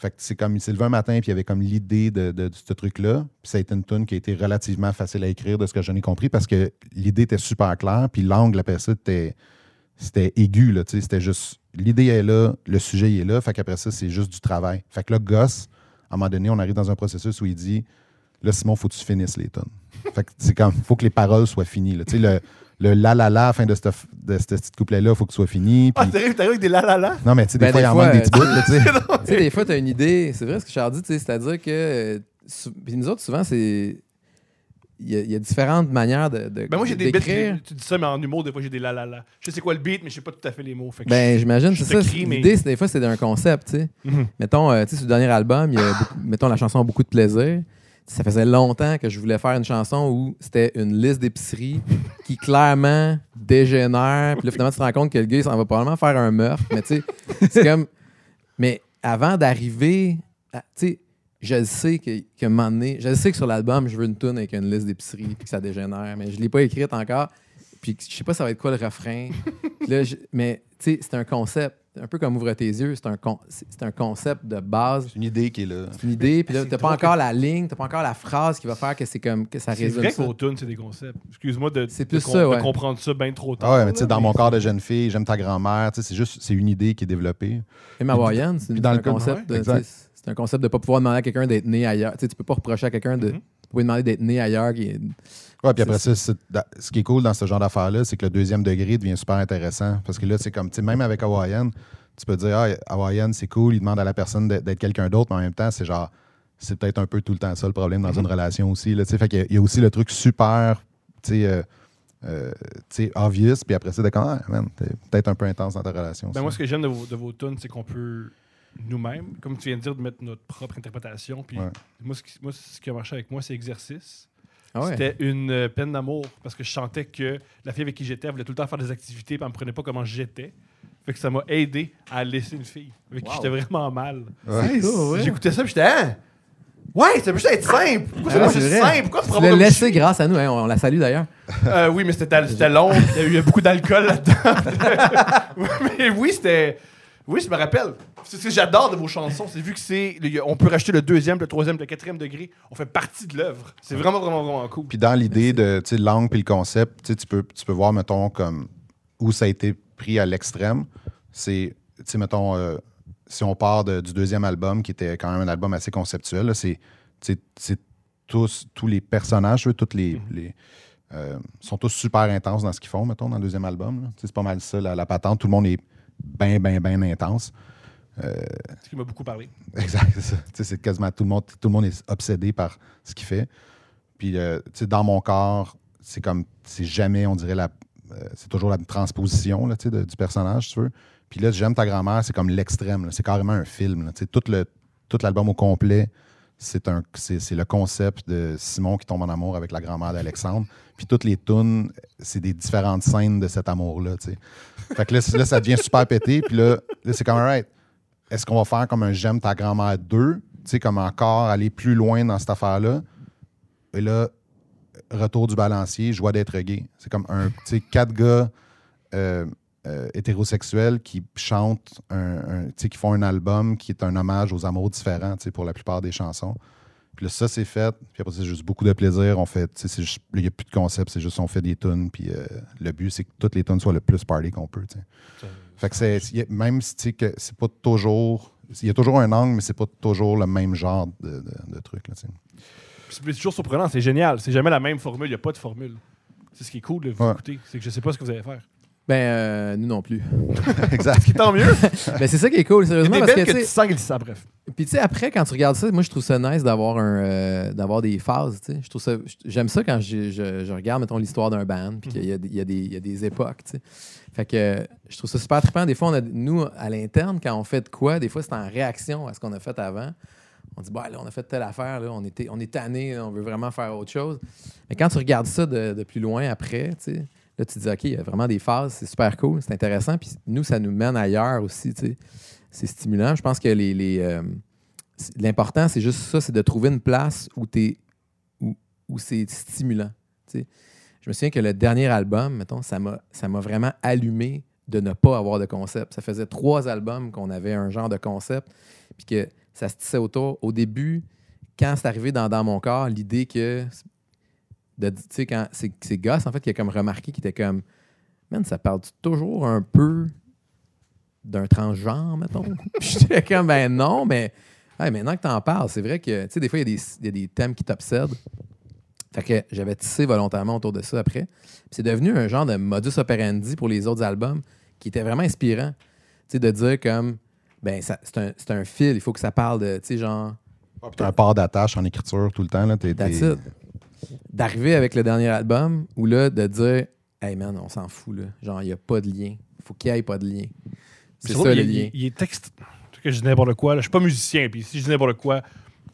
Fait que c'est comme, il s'est levé un matin, puis il y avait comme l'idée de, de- ce truc-là. Puis ça a été une tune qui a été relativement facile à écrire, de ce que j'en ai compris, parce que l'idée était super claire, puis l'angle après ça, c'était, c'était aigu, là. C'était juste, l'idée est là, le sujet est là, fait qu'après ça, c'est juste du travail. Fait que là, Goss, à un moment donné, on arrive dans un processus où il dit, là, Simon, faut que tu finisses les tunes. Fait que c'est comme, faut que les paroles soient finies, là. Le, le la la la fin de ce de ce petit couplet-là, faut que ce soit fini. Ah, puis- t'arrives t'arrives avec des la la la? non, mais tu sais, des Ben, fois, des il en manque des petits bouts, là, tu sais. Tu sais, des fois, tu as une idée. C'est vrai ce que Charles dit, tu sais, c'est-à-dire que. euh, Puis nous autres, souvent, c'est. Il y, a, il y a différentes manières de. de Ben moi, j'ai des bits, tu dis ça, mais en humour, des fois, j'ai des la la la. Je sais c'est quoi le beat, mais je sais pas tout à fait les mots. Fait que Ben, j'imagine, c'est ça. mais- L'idée, des fois, c'est d'un concept, tu sais. Mhm. Mettons, euh, tu sais, sur le dernier album, il y a beaucoup- mettons la chanson Beaucoup de plaisir. Ça faisait longtemps que je voulais faire une chanson où c'était une liste d'épiceries qui clairement dégénère. Puis là, finalement, tu te rends compte que le gars, il s'en va probablement faire un meurtre. Mais tu sais, c'est comme. Mais avant d'arriver, tu sais, je sais que- moment donné, je sais que sur l'album, je veux une tune avec une liste d'épiceries puis que ça dégénère. Mais je l'ai pas écrite encore. Puis je sais pas ça va être quoi le refrain. Là, mais tu sais, c'est un concept. Un peu comme Ouvre tes yeux, c'est un, con- c'est c'est un concept de base. C'est une idée qui est là. C'est une idée, puis là, c'est t'as pas encore la ligne, t'as pas encore la phrase qui va faire que c'est comme que ça C'est résume vrai tunes, c'est des concepts. Excuse-moi de, C'est de comprendre ça bien trop tard. Ah ouais, mais tu sais, dans mais- mon corps de jeune fille, j'aime ta grand-mère, tu sais, c'est juste, c'est une idée qui est développée. C'est puis une- dans c'est un concept de, ouais, c'est un concept de pas pouvoir demander à quelqu'un d'être né ailleurs. Tu sais, tu peux pas reprocher à quelqu'un de Mhm. tu peux demander d'être né ailleurs qui est- Ouais, puis après ça, ce qui est cool dans ce genre d'affaires-là, c'est que le deuxième degré devient super intéressant. Parce que là, c'est comme, tu sais, même avec Hawaiian, tu peux dire, ah, Hawaiian, c'est cool, il demande à la personne d'être quelqu'un d'autre, mais en même temps, c'est genre, c'est peut-être un peu tout le temps ça le problème dans une relation aussi. Là, tu sais. fait qu'il y a- il y a aussi le truc super, tu sais, euh, euh, obvious, puis après ça, ah, man, t'es peut-être un peu intense dans ta relation. Ben moi, ce que j'aime de vos, de vos tunes, c'est qu'on peut nous-mêmes, comme tu viens de dire, de mettre notre propre interprétation. Puis Ouais. moi, ce qui, moi, ce qui a marché avec moi, c'est exercice. Ah ouais. C'était une euh, peine d'amour parce que je sentais que la fille avec qui j'étais elle voulait tout le temps faire des activités puis elle me prenait pas comment j'étais. Fait que ça m'a aidé à laisser une fille avec qui j'étais vraiment mal. Ouais. J'écoutais ça puis j'étais hein? Ouais, ça peut juste être simple. Pourquoi Ah c'est ouais, pas c'est juste vrai. simple? Pourquoi tu l'as laissé grâce à nous, hein, on la salue d'ailleurs. Euh, oui, mais c'était c'était long. Il y a eu beaucoup d'alcool là-dedans. Mais oui, c'était. Oui, je me rappelle. C'est ce que j'adore de vos chansons, c'est vu que c'est. On peut racheter le deuxième, le troisième, le quatrième degré. On fait partie de l'œuvre. C'est vraiment, vraiment, vraiment cool. Puis dans l'idée de langue puis le concept, tu peux, tu peux voir, mettons, comme où ça a été pris à l'extrême. C'est, tu sais, mettons, euh, si on part de- du deuxième album, qui était quand même un album assez conceptuel, c'est, tous, tous les personnages, eux, toutes les, les, euh, sont tous super intenses dans ce qu'ils font, mettons, dans le deuxième album. C'est pas mal ça, la, la patente. Tout le monde est bien, bien, bien intense. Ce qui m'a beaucoup parlé. Exact, c'est ça. Tu sais, c'est quasiment tout le monde. Tout le monde est obsédé par ce qu'il fait. Puis, euh, tu sais, dans mon corps, c'est comme, c'est jamais, on dirait la, euh, c'est toujours la transposition là, tu sais, de- du personnage, si tu veux. Puis là, j'aime ta grand-mère, c'est comme l'extrême. C'est carrément un film. là. Tu sais, tout le, tout l'album au complet, c'est un, c'est, c'est le concept de Simon qui tombe en amour avec la grand-mère d'Alexandre. Puis toutes les tunes, c'est des différentes scènes de cet amour-là. Fait que là, ça devient super pété. Puis là, là, c'est comme, alright, est-ce qu'on va faire comme un J'aime ta grand-mère 2? Tu sais, comme encore aller plus loin dans cette affaire-là? Et là, retour du balancier, joie d'être gay. C'est comme un, tu sais, quatre gars euh, euh, hétérosexuels qui chantent, un, un- qui font un album qui est un hommage aux amours différents, tu sais, pour la plupart des chansons. Puis là, ça, c'est fait. Puis après, c'est juste beaucoup de plaisir. On fait, c'est juste- il n'y a plus de concept, c'est juste on fait des tunes. Puis euh, le but, c'est que toutes les tunes soient le plus party qu'on peut, tu sais. Fait que c'est, même si tu sais que c'est pas toujours. Il y a toujours un angle, mais c'est pas toujours le même genre de, de, de truc, là, tu sais. Puis C'est toujours surprenant, c'est génial. C'est jamais la même formule, il n'y a pas de formule. C'est ce qui est cool de vous Ouais. écouter. C'est que je sais pas ce que vous allez faire. Ben, euh, nous non plus. exact. Tant mieux. ben, c'est ça qui est cool, sérieusement. Parce que, que tu sens bref. Puis tu sais, après, quand tu regardes ça, moi, je trouve ça nice d'avoir un, euh, d'avoir des phases. tu sais. Je trouve ça, j'aime ça quand je, regarde, mettons, l'histoire d'un band, puis qu'il y a, des- époques. tu sais. Fait que je trouve ça super trippant. Des fois, on a, nous, à l'interne, quand on fait de quoi, des fois, c'est en réaction à ce qu'on a fait avant. On dit, bah, là, on a fait telle affaire, là, on, était, on est tanné, on veut vraiment faire autre chose. Mais quand tu regardes ça de, de plus loin après, tu sais, là, tu te dis, OK, il y a vraiment des phases, c'est super cool, c'est intéressant. Puis nous, ça nous mène ailleurs aussi, tu sais. C'est stimulant. Je pense que euh, l'important, c'est juste ça, c'est de trouver une place où, t'es- où, c'est stimulant. Je me souviens que le dernier album, mettons, ça m'a, ça m'a vraiment allumé de ne pas avoir de concept. Ça faisait trois albums qu'on avait un genre de concept, puis que ça se tissait autour. Au début, quand c'est arrivé dans mon corps, l'idée que. De- Tu sais, quand c'est, c'est Goss, en fait, qui a comme remarqué, qui était comme. Man, ça parle toujours un peu d'un transgenre, mettons. J'étais comme, ben non, mais hey, maintenant que t'en parles, c'est vrai que, tu sais, des fois, il y, a des- il y a des thèmes qui t'obsèdent. Fait que j'avais tissé volontairement autour de ça après. Puis c'est devenu un genre de modus operandi pour les autres albums qui était vraiment inspirant. Tu sais, de dire comme, ben, ça- c'est un, c'est un fil, il faut que ça parle de, tu sais, genre, Puis t'as un port d'attache en écriture tout le temps. Là, t'es, t'es-. D'arriver avec le dernier album, ou là, de dire, hey man, on s'en fout, là. Genre, il n'y a pas de lien. Il faut qu'il n'y ait pas de lien. C'est ça le lien. Il, est texte. que je dis n'importe quoi. là. Je suis pas musicien, puis si je dis n'importe quoi,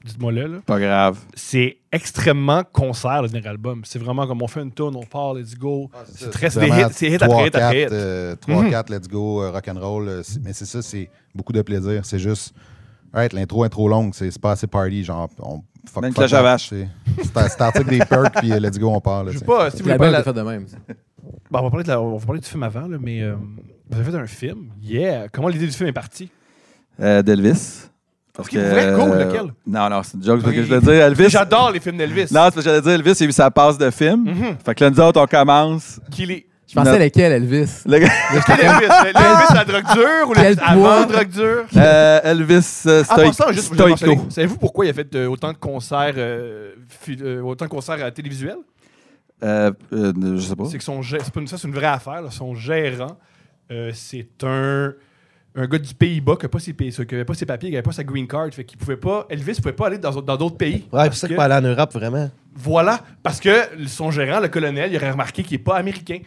dites-moi le. Là. Pas grave. C'est extrêmement concert, le dernier album. C'est vraiment comme on fait une tune, on part, let's go. c'est très c'est hits, c'est hit après hit après hit. 3, Mhm. 4, let's go, euh, rock'n'roll. euh, mais c'est ça, c'est beaucoup de plaisir. C'est juste, alright, l'intro est trop longue, c'est pas assez party. Genre, on fuck, une fuck cloche à vache. c'est- article des perks, puis euh, let's go, on part. là, Je tu sais pas, si vous voulez la- fait de même. Bon, on, va parler de la- on va parler du film avant, là, mais euh, vous avez fait un film? Yeah! Comment l'idée du film est partie? Euh, D'Elvis. Parce pour vrai, cool, euh, lequel? Non, non, c'est une joke. c'est Ok. que je voulais dire Elvis. J'adore les films d'Elvis. Non, c'est parce que j'allais dire Elvis, il a eu sa passe de film. Mhm. Fait que là, nous autres, on commence. Qu'il est. Je pensais Notre- lesquels, Elvis? Le gars- Quel Elvis? L'Elvis, la drogue dure ou Quel l'Elvis avant poids? drogue dure? Euh, Elvis euh, Stoic- passant, juste pour le Stoico. mentionner, savez-vous pourquoi il a fait euh, autant de concerts, euh, fi- euh, autant de concerts euh, télévisuels? Euh, euh, je sais pas. C'est que son gé- c'est pas une, ça, c'est une vraie affaire. là. Son gérant, euh, c'est un, un gars du Pays-Bas qui n'avait pas, ses pays- qui avait pas ses papiers, qui n'avait pas sa green card. Fait qu'il pouvait pas, Elvis ne pouvait pas aller dans dans d'autres pays. Ouais, c'est Parce ça que- qu'il peut aller en Europe, vraiment. Voilà, parce que son gérant, le colonel, il aurait remarqué qu'il n'est pas américain.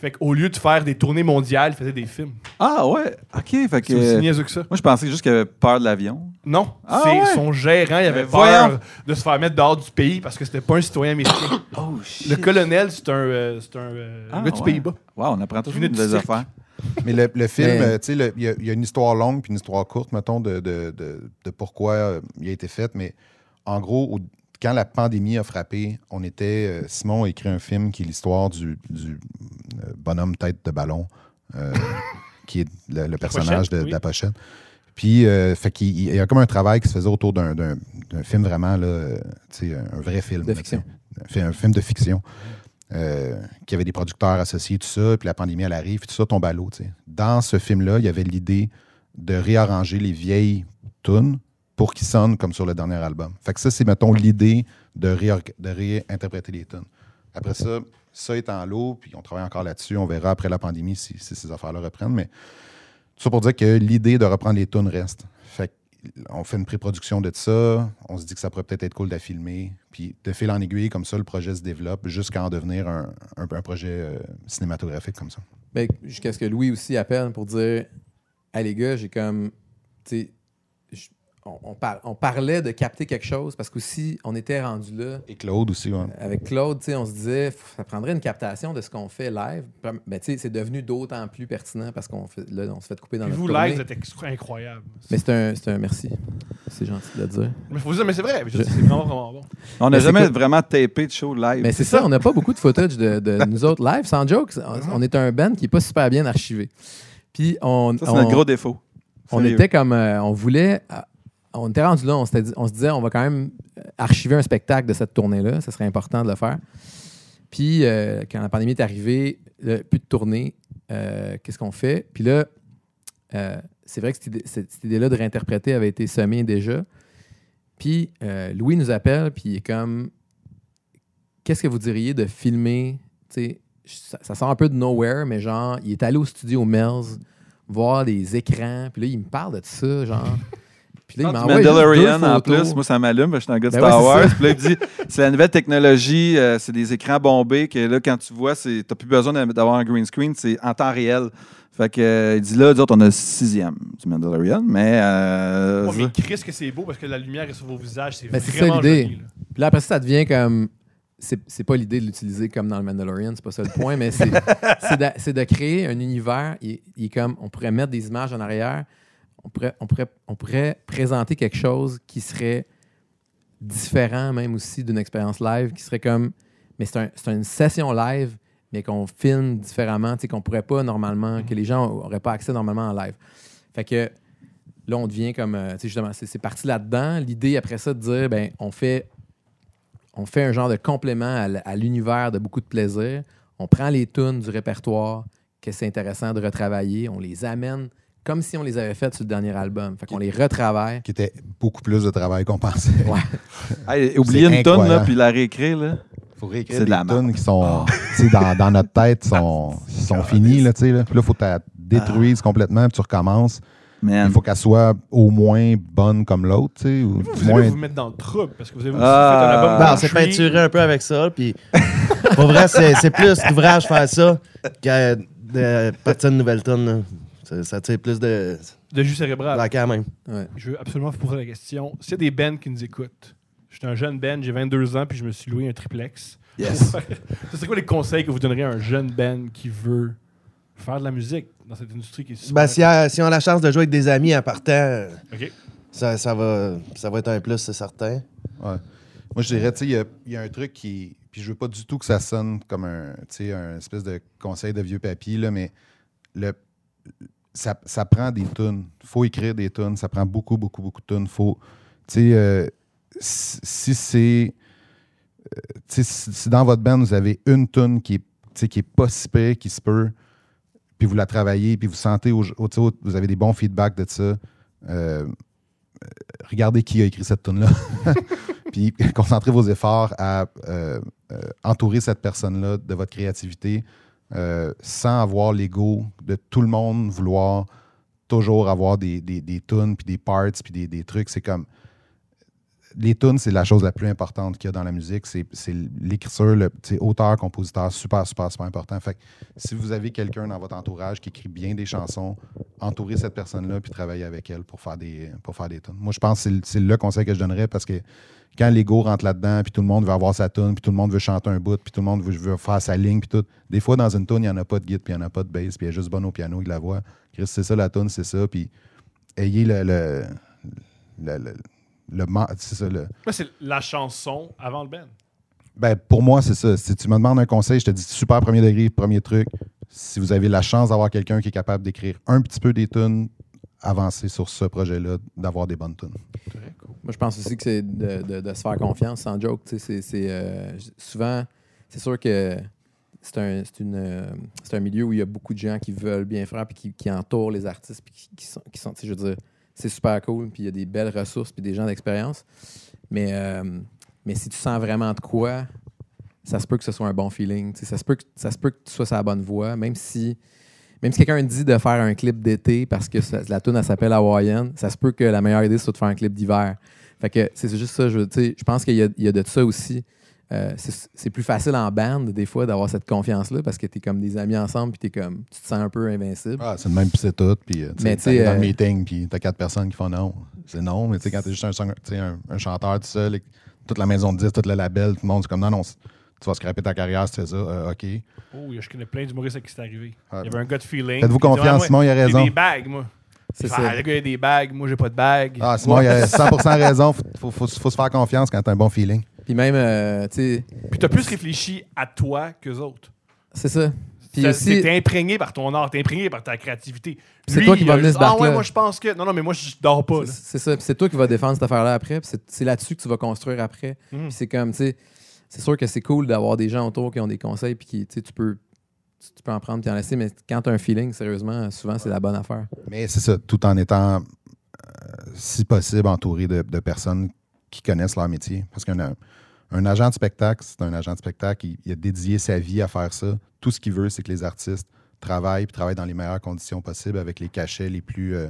Fait qu'au lieu de faire des tournées mondiales, il faisait des films. Ah, ouais. OK. Fait C'est que. aussi niaiseux que ça. Moi, je pensais juste qu'il avait peur de l'avion. Non, Ah c'est ouais? son gérant, il avait Mais peur voyons. de se faire mettre dehors du pays parce que c'était pas un citoyen américain. Oh, le colonel, c'est un, euh, c'est un, euh, Ah, gars du ouais. Pays-Bas. Wow, on apprend toujours Venez de du nouvelles cirque. affaires. Mais le, le film, Mais- euh, tu sais, le- il y, a- il y a une histoire longue puis une histoire courte, mettons, de, de, de- de pourquoi euh, il a été fait. Mais en gros, au- quand la pandémie a frappé, on était. euh, Simon a écrit un film qui est l'histoire du, du, euh, bonhomme tête de ballon, euh, qui est le, le personnage de, pochette, de oui. la pochette. Puis, euh, fait qu'il il y a comme un travail qui se faisait autour d'un, d'un- d'un film vraiment, là, tu sais, un vrai film. De fiction. Un, fi- un film de fiction. euh, qui avait des producteurs associés, tout ça, puis la pandémie, elle arrive, puis tout ça tombe à l'eau. tu sais. Dans ce film-là, il y avait l'idée de réarranger les vieilles tunes pour qu'ils sonnent comme sur le dernier album. Fait que ça, c'est, mettons, l'idée de, réinterpréter les tunes. Après ça, ça est en l'eau, puis on travaille encore là-dessus. On verra après la pandémie si, ces affaires-là reprennent. Mais tout ça pour dire que l'idée de reprendre les tunes reste. Fait on fait une pré-production de ça. On se dit que ça pourrait peut-être être cool de filmer. Puis de fil en aiguille, comme ça, le projet se développe jusqu'à en devenir un, projet euh, cinématographique comme ça. Jusqu'à ce que Louis aussi appelle pour dire les gars, j'ai comme. Tu on, on par- on parlait de capter quelque chose parce qu'aussi, on était rendu là. Et Claude aussi, ouais. Avec Claude, tu sais, on se disait, ça prendrait une captation de ce qu'on fait live. Ben, tu sais, c'est devenu d'autant plus pertinent parce qu'on fait, là, on se fait couper dans notre vous, tournée. live, vous êtes incroyable. Mais c'est un, c'est un merci. C'est gentil de le dire. Mais faut dire, mais c'est vrai, je- c'est vraiment, vraiment bon. On Mais n'a jamais vraiment tapé de show live. Mais c'est ça, on n'a pas beaucoup de footage de, de nous autres live, sans joke. On, on est un band qui n'est pas super bien archivé. Puis on, Ça, c'est on- notre gros défaut. on Sérieux. était comme. euh, on voulait. On était rendu là, on, se disait, on va quand même euh, archiver un spectacle de cette tournée-là. Ce serait important de le faire. Puis, euh, quand la pandémie est arrivée, plus de tournée, euh, qu'est-ce qu'on fait? Puis là, c'est vrai que cette, idée- cette- cette idée-là de réinterpréter avait été semée déjà. Puis, Louis nous appelle, puis il est comme Qu'est-ce que vous diriez de filmer? Ça, ça sort un peu de nowhere, mais genre, il est allé au studio Mel's voir les écrans, puis là, il me parle de ça, genre. Puis là, il deux Mandalorian, en plus, moi, ça m'allume, parce que je suis un gars de Ben Star ouais, c'est Wars. Puis là, il me dit, c'est la nouvelle technologie, euh, c'est des écrans bombés, que là, quand tu vois, tu n'as plus besoin d'a- d'avoir un green screen, c'est en temps réel. Fait que, euh, il dit là, nous autres, on a le sixième du Mandalorian, mais... euh, Oh, mais Chris, que c'est beau parce que la lumière est sur vos visages, c'est Ben, c'est ça, vraiment là. Puis là, après ça, ça devient comme. C'est c'est pas l'idée de l'utiliser comme dans le Mandalorian, c'est pas ça le point, mais c'est c'est de, c'est de créer un univers. Il, il est comme, on pourrait mettre des images en arrière, on pourrait, on pourrait, on pourrait présenter quelque chose qui serait différent, même aussi d'une expérience live, qui serait comme. Mais c'est un- une session live, mais qu'on filme différemment, tu sais, qu'on pourrait pas normalement, que les gens n'auraient pas accès normalement en live. Fait que là, on devient comme, euh, tu sais, justement, c'est parti là-dedans. L'idée après ça de dire, ben, on fait, on fait un genre de complément à l'univers de beaucoup de plaisir. On prend les tunes du répertoire que c'est intéressant de retravailler. On les amène comme si on les avait faites sur le dernier album. Fait qu'on les retravaille. Qui était beaucoup plus de travail qu'on pensait. Ouais. Hey, oublier une tonne, là, puis la réécrire, là. faut réécrire C'est de des la tunes qui sont tu sais, dans, dans notre tête sont, sont finies. Là, tu sais, là. Puis là, il faut que tu la détruises complètement, puis tu recommences. Man. Il faut qu'elle soit au moins bonne comme l'autre. tu sais, ou Vous moins- allez vous mettre dans le trouble parce que vous avez aussi Ah. fait un album. On s'est peinturé un peu avec ça, puis pour vrai, c'est c'est plus d'ouvrage faire ça que de partir de nouvelles tonnes. Là. Ça, tire plus de, de jus de cérébral. la quand même. Ouais. Je veux absolument vous poser la question. S'il y a des bands qui nous écoutent, je suis un jeune band, j'ai 22 ans, puis je me suis loué un triplex. Yes. Ce serait quoi les conseils que vous donneriez à un jeune band qui veut faire de la musique dans cette industrie qui est super... Ben, si, euh, si on a la chance de jouer avec des amis en partant, ça, ça, va, ça va être un plus, c'est certain. Ouais. Moi, je dirais, tu sais, il y a- y, a un truc qui. Puis je veux pas du tout que ça sonne comme un, tu sais, un espèce de conseil de vieux papier, là, mais le, ça, ça prend des tunes. faut écrire des tunes. Ça prend beaucoup, beaucoup, beaucoup de tunes. Faut, tu sais, euh, si c'est. euh, si, si dans votre band, vous avez une tune qui est, qui est pas si qui se peut, puis vous la travaillez, puis vous sentez, au, au- vous avez des bons feedbacks de ça, euh, regardez qui a écrit cette tune là puis concentrez vos efforts à entourer cette personne-là de votre créativité euh, sans avoir l'ego de tout le monde vouloir toujours avoir des, des, des tunes, puis des parts, puis des, des trucs. C'est comme. Les tunes, c'est la chose la plus importante qu'il y a dans la musique. C'est l'écriture, le auteur, compositeur, super, super, super important. Fait que si vous avez quelqu'un dans votre entourage qui écrit bien des chansons, entourez cette personne-là puis travaillez avec elle pour faire des, pour faire des tunes. Moi, je pense que c'est le- conseil que je donnerais parce que quand l'ego rentre là-dedans, puis tout le monde veut avoir sa tune, puis tout le monde veut chanter un bout, puis tout le monde veut, faire sa ligne, puis tout. Des fois, dans une tune, il n'y en a pas de guide, puis il n'y en a pas de bass, puis il y a juste bonne au piano avec la voix. Chris, c'est ça la tune, c'est ça, puis ayez le, le- le c'est ça, le- c'est la chanson avant le band. ben, pour moi, c'est ça. Si tu me demandes un conseil, je te dis super premier degré, premier truc. Si vous avez la chance d'avoir quelqu'un qui est capable d'écrire un petit peu des tunes avancer sur ce projet-là, d'avoir des bonnes tunes. Moi, je pense aussi que c'est de, de- de se faire confiance, sans joke. tu sais, C'est, c'est, euh, souvent, c'est sûr que c'est un, c'est, une, euh, c'est un milieu où il y a beaucoup de gens qui veulent bien faire puis qui, qui entourent les artistes puis qui, qui sont, qui sont tu sais, je veux dire, c'est super cool puis il y a des belles ressources puis des gens d'expérience. Mais, euh, mais si tu sens vraiment de quoi, ça se peut que ce soit un bon feeling. Ça se, peut que, ça se peut tu sois sur la bonne voie, même si même si quelqu'un dit de faire un clip d'été parce que la tune elle s'appelle Hawaiian, ça se peut que la meilleure idée soit de faire un clip d'hiver. Fait que c'est juste ça. Je, je pense qu'il y, y a de ça aussi. Euh, c'est plus facile en band, des fois, d'avoir cette confiance-là parce que tu es comme des amis ensemble puis t'es comme, tu te sens un peu invincible. Ah, c'est le même, puis c'est tout. Puis, euh, t'arrives dans euh, le meeting, puis t'as quatre personnes qui font non. C'est non, mais tu sais, quand t'es juste un, song- tu sais, un, un chanteur tout seul, et toute la maison de disques, tout le label, tout le monde, c'est comme non, non, tu vas scraper ta carrière, c'est ça, euh, OK. Oh, je connais plein d'humoristes à qui c'est arrivé. Ah, Il y avait un gut feeling. Faites-vous confiance, ouais, Simon, il a J'ai raison. des bagues, moi. C'est Ah, ça. le gars, il a des bagues. Moi, j'ai pas de bagues. Ah, Simon, il a 100% raison. Faut, faut, faut, faut se faire confiance quand t'as un bon feeling. Puis même, euh, tu sais, Puis t'as plus réfléchi à toi qu'eux autres. c'est ça. Puis aussi, T'es imprégné par ton art, t'es imprégné par ta créativité. C'est toi qui vas juste, ce Ah barque-là. ouais, moi je pense que. Non, non, mais moi je dors pas. C'est ça. Puis c'est toi qui vas défendre cette affaire-là après. Puis c'est- là-dessus que tu vas construire après. Mhm. Puis c'est comme, tu sais, c'est sûr que c'est cool d'avoir des gens autour qui ont des conseils puis qui, tu peux, tu peux en prendre puis en laisser. Mais quand tu as un feeling, sérieusement, souvent, c'est la bonne affaire. Mais c'est ça, tout en étant, euh, si possible, entouré de, de personnes qui connaissent leur métier. Parce qu'un un, agent de spectacle, c'est un agent de spectacle, il, il a dédié sa vie à faire ça. Tout ce qu'il veut, c'est que les artistes travaillent, puis travaillent dans les meilleures conditions possibles, avec les cachets les plus, euh,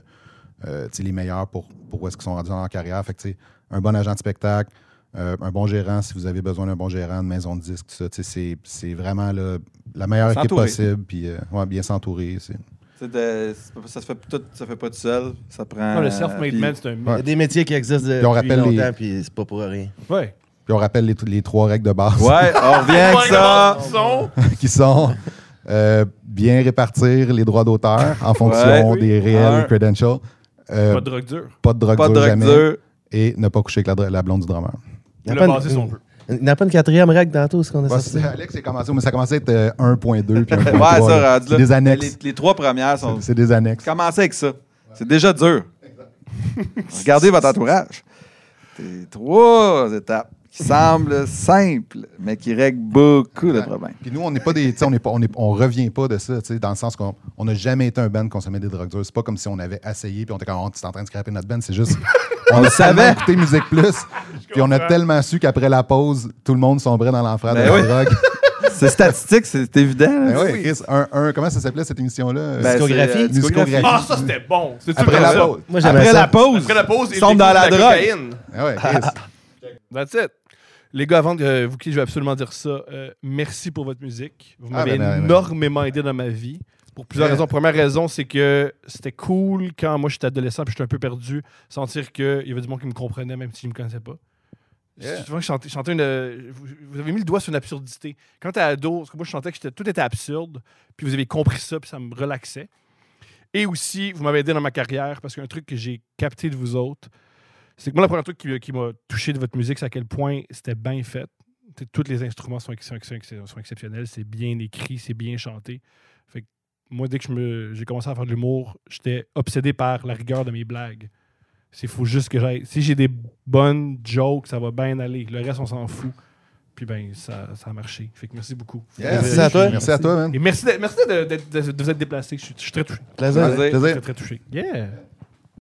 euh, les meilleurs pour, pour où est-ce qu'ils sont rendus dans leur carrière. Fait que, tu sais, un bon agent de spectacle, euh, un bon gérant, si vous avez besoin d'un bon gérant, de maison de disque, tout ça, c'est- vraiment là, la meilleure équipe possible, puis ouais, bien s'entourer. De- ça se fait tout, ça fait pas tout seul. Ça prend. Non, le euh, self-made man, c'est un. Il y a des métiers qui existent depuis les- longtemps, puis c'est pas pour rien. Ouais. Puis on rappelle les, les trois règles de base. Ouais, on revient avec ça. Son. qui sont euh, bien répartir les droits d'auteur en fonction Ouais. des réels Un. credentials. Euh, Pas de drogue dure. pas de drogue Pas de dure drogue jamais. dure. Et ne pas coucher avec la, blonde du drummer. Il Le n'y a, pas basé, si on peut. Il n'y a pas une quatrième règle tantôt, ce qu'on a sorti. Alex, c'est commencé, mais ça commençait à être euh, 1.2 puis 1.3. Ouais, ça, rendu là. des annexes. Les, les trois premières sont. C'est- C'est des annexes. Commencez avec ça. C'est déjà dur. Regardez votre entourage. C'est trois étapes qui semblent simples, mais qui règlent beaucoup de problèmes. Puis nous, on n'est pas des. tu sais, On, n'est pas, on, est- on revient pas de ça, tu sais, dans le sens qu'on on n'a jamais été un band qui consommait des drogues dures. C'est pas comme si on avait essayé puis on était comme, oh, tu es en train de scraper notre band. C'est juste. On le savait. écouté Musique Plus. Puis on a tellement su qu'après la pause, tout le monde sombrait dans l'enfer de Ben la oui. drogue. C'est statistique, c'est évident. Ben oui, Chris, un, un- comment ça s'appelait cette émission-là? Ben, Discographie. euh, Discographie. Ah, ça c'était bon. C'est Après la pause. Moi, j'aimais Après ça. la pause, Après la pause, ils il sont dans la découvre drogue. Ah ouais, Chris. That's it. Les gars, avant de vous quitter, je vais absolument dire ça. euh, merci pour votre musique. Vous Ah, m'avez ben, ben, ben. énormément aidé dans ma vie. Pour plusieurs raisons. Première raison, c'est que c'était cool quand moi j'étais adolescent puis j'étais un peu perdu, sentir qu'il y avait du monde qui me comprenait même si je ne me connaissais pas. Yeah. Souvent, je chantais, je chantais une. euh, Vous, vous avez mis le doigt sur une absurdité. Quand t'es ado, parce que moi je chantais que tout était absurde, puis vous avez compris ça, puis ça me relaxait. Et aussi, vous m'avez aidé dans ma carrière parce qu'un truc que j'ai capté de vous autres, c'est que moi, le premier truc qui, qui m'a touché de votre musique, c'est à quel point c'était bien fait. T'sais, Tous les instruments sont, ex- sont ex- sont exceptionnels, c'est bien écrit, c'est bien chanté. Fait que moi, dès que je me- j'ai commencé à faire de l'humour, j'étais obsédé par la rigueur de mes blagues. C'est faut juste que j'aille. Si j'ai des bonnes jokes, ça va bien aller. Le reste, on s'en fout. Puis ben, ça, ça a marché. Fait que merci beaucoup. Yes. Merci à toi. Merci à toi, man. Et merci de, merci de, de- de- de vous être déplacé. Je suis, je suis très touché. Plaisir. Plaisir. Très, très touché. Yeah.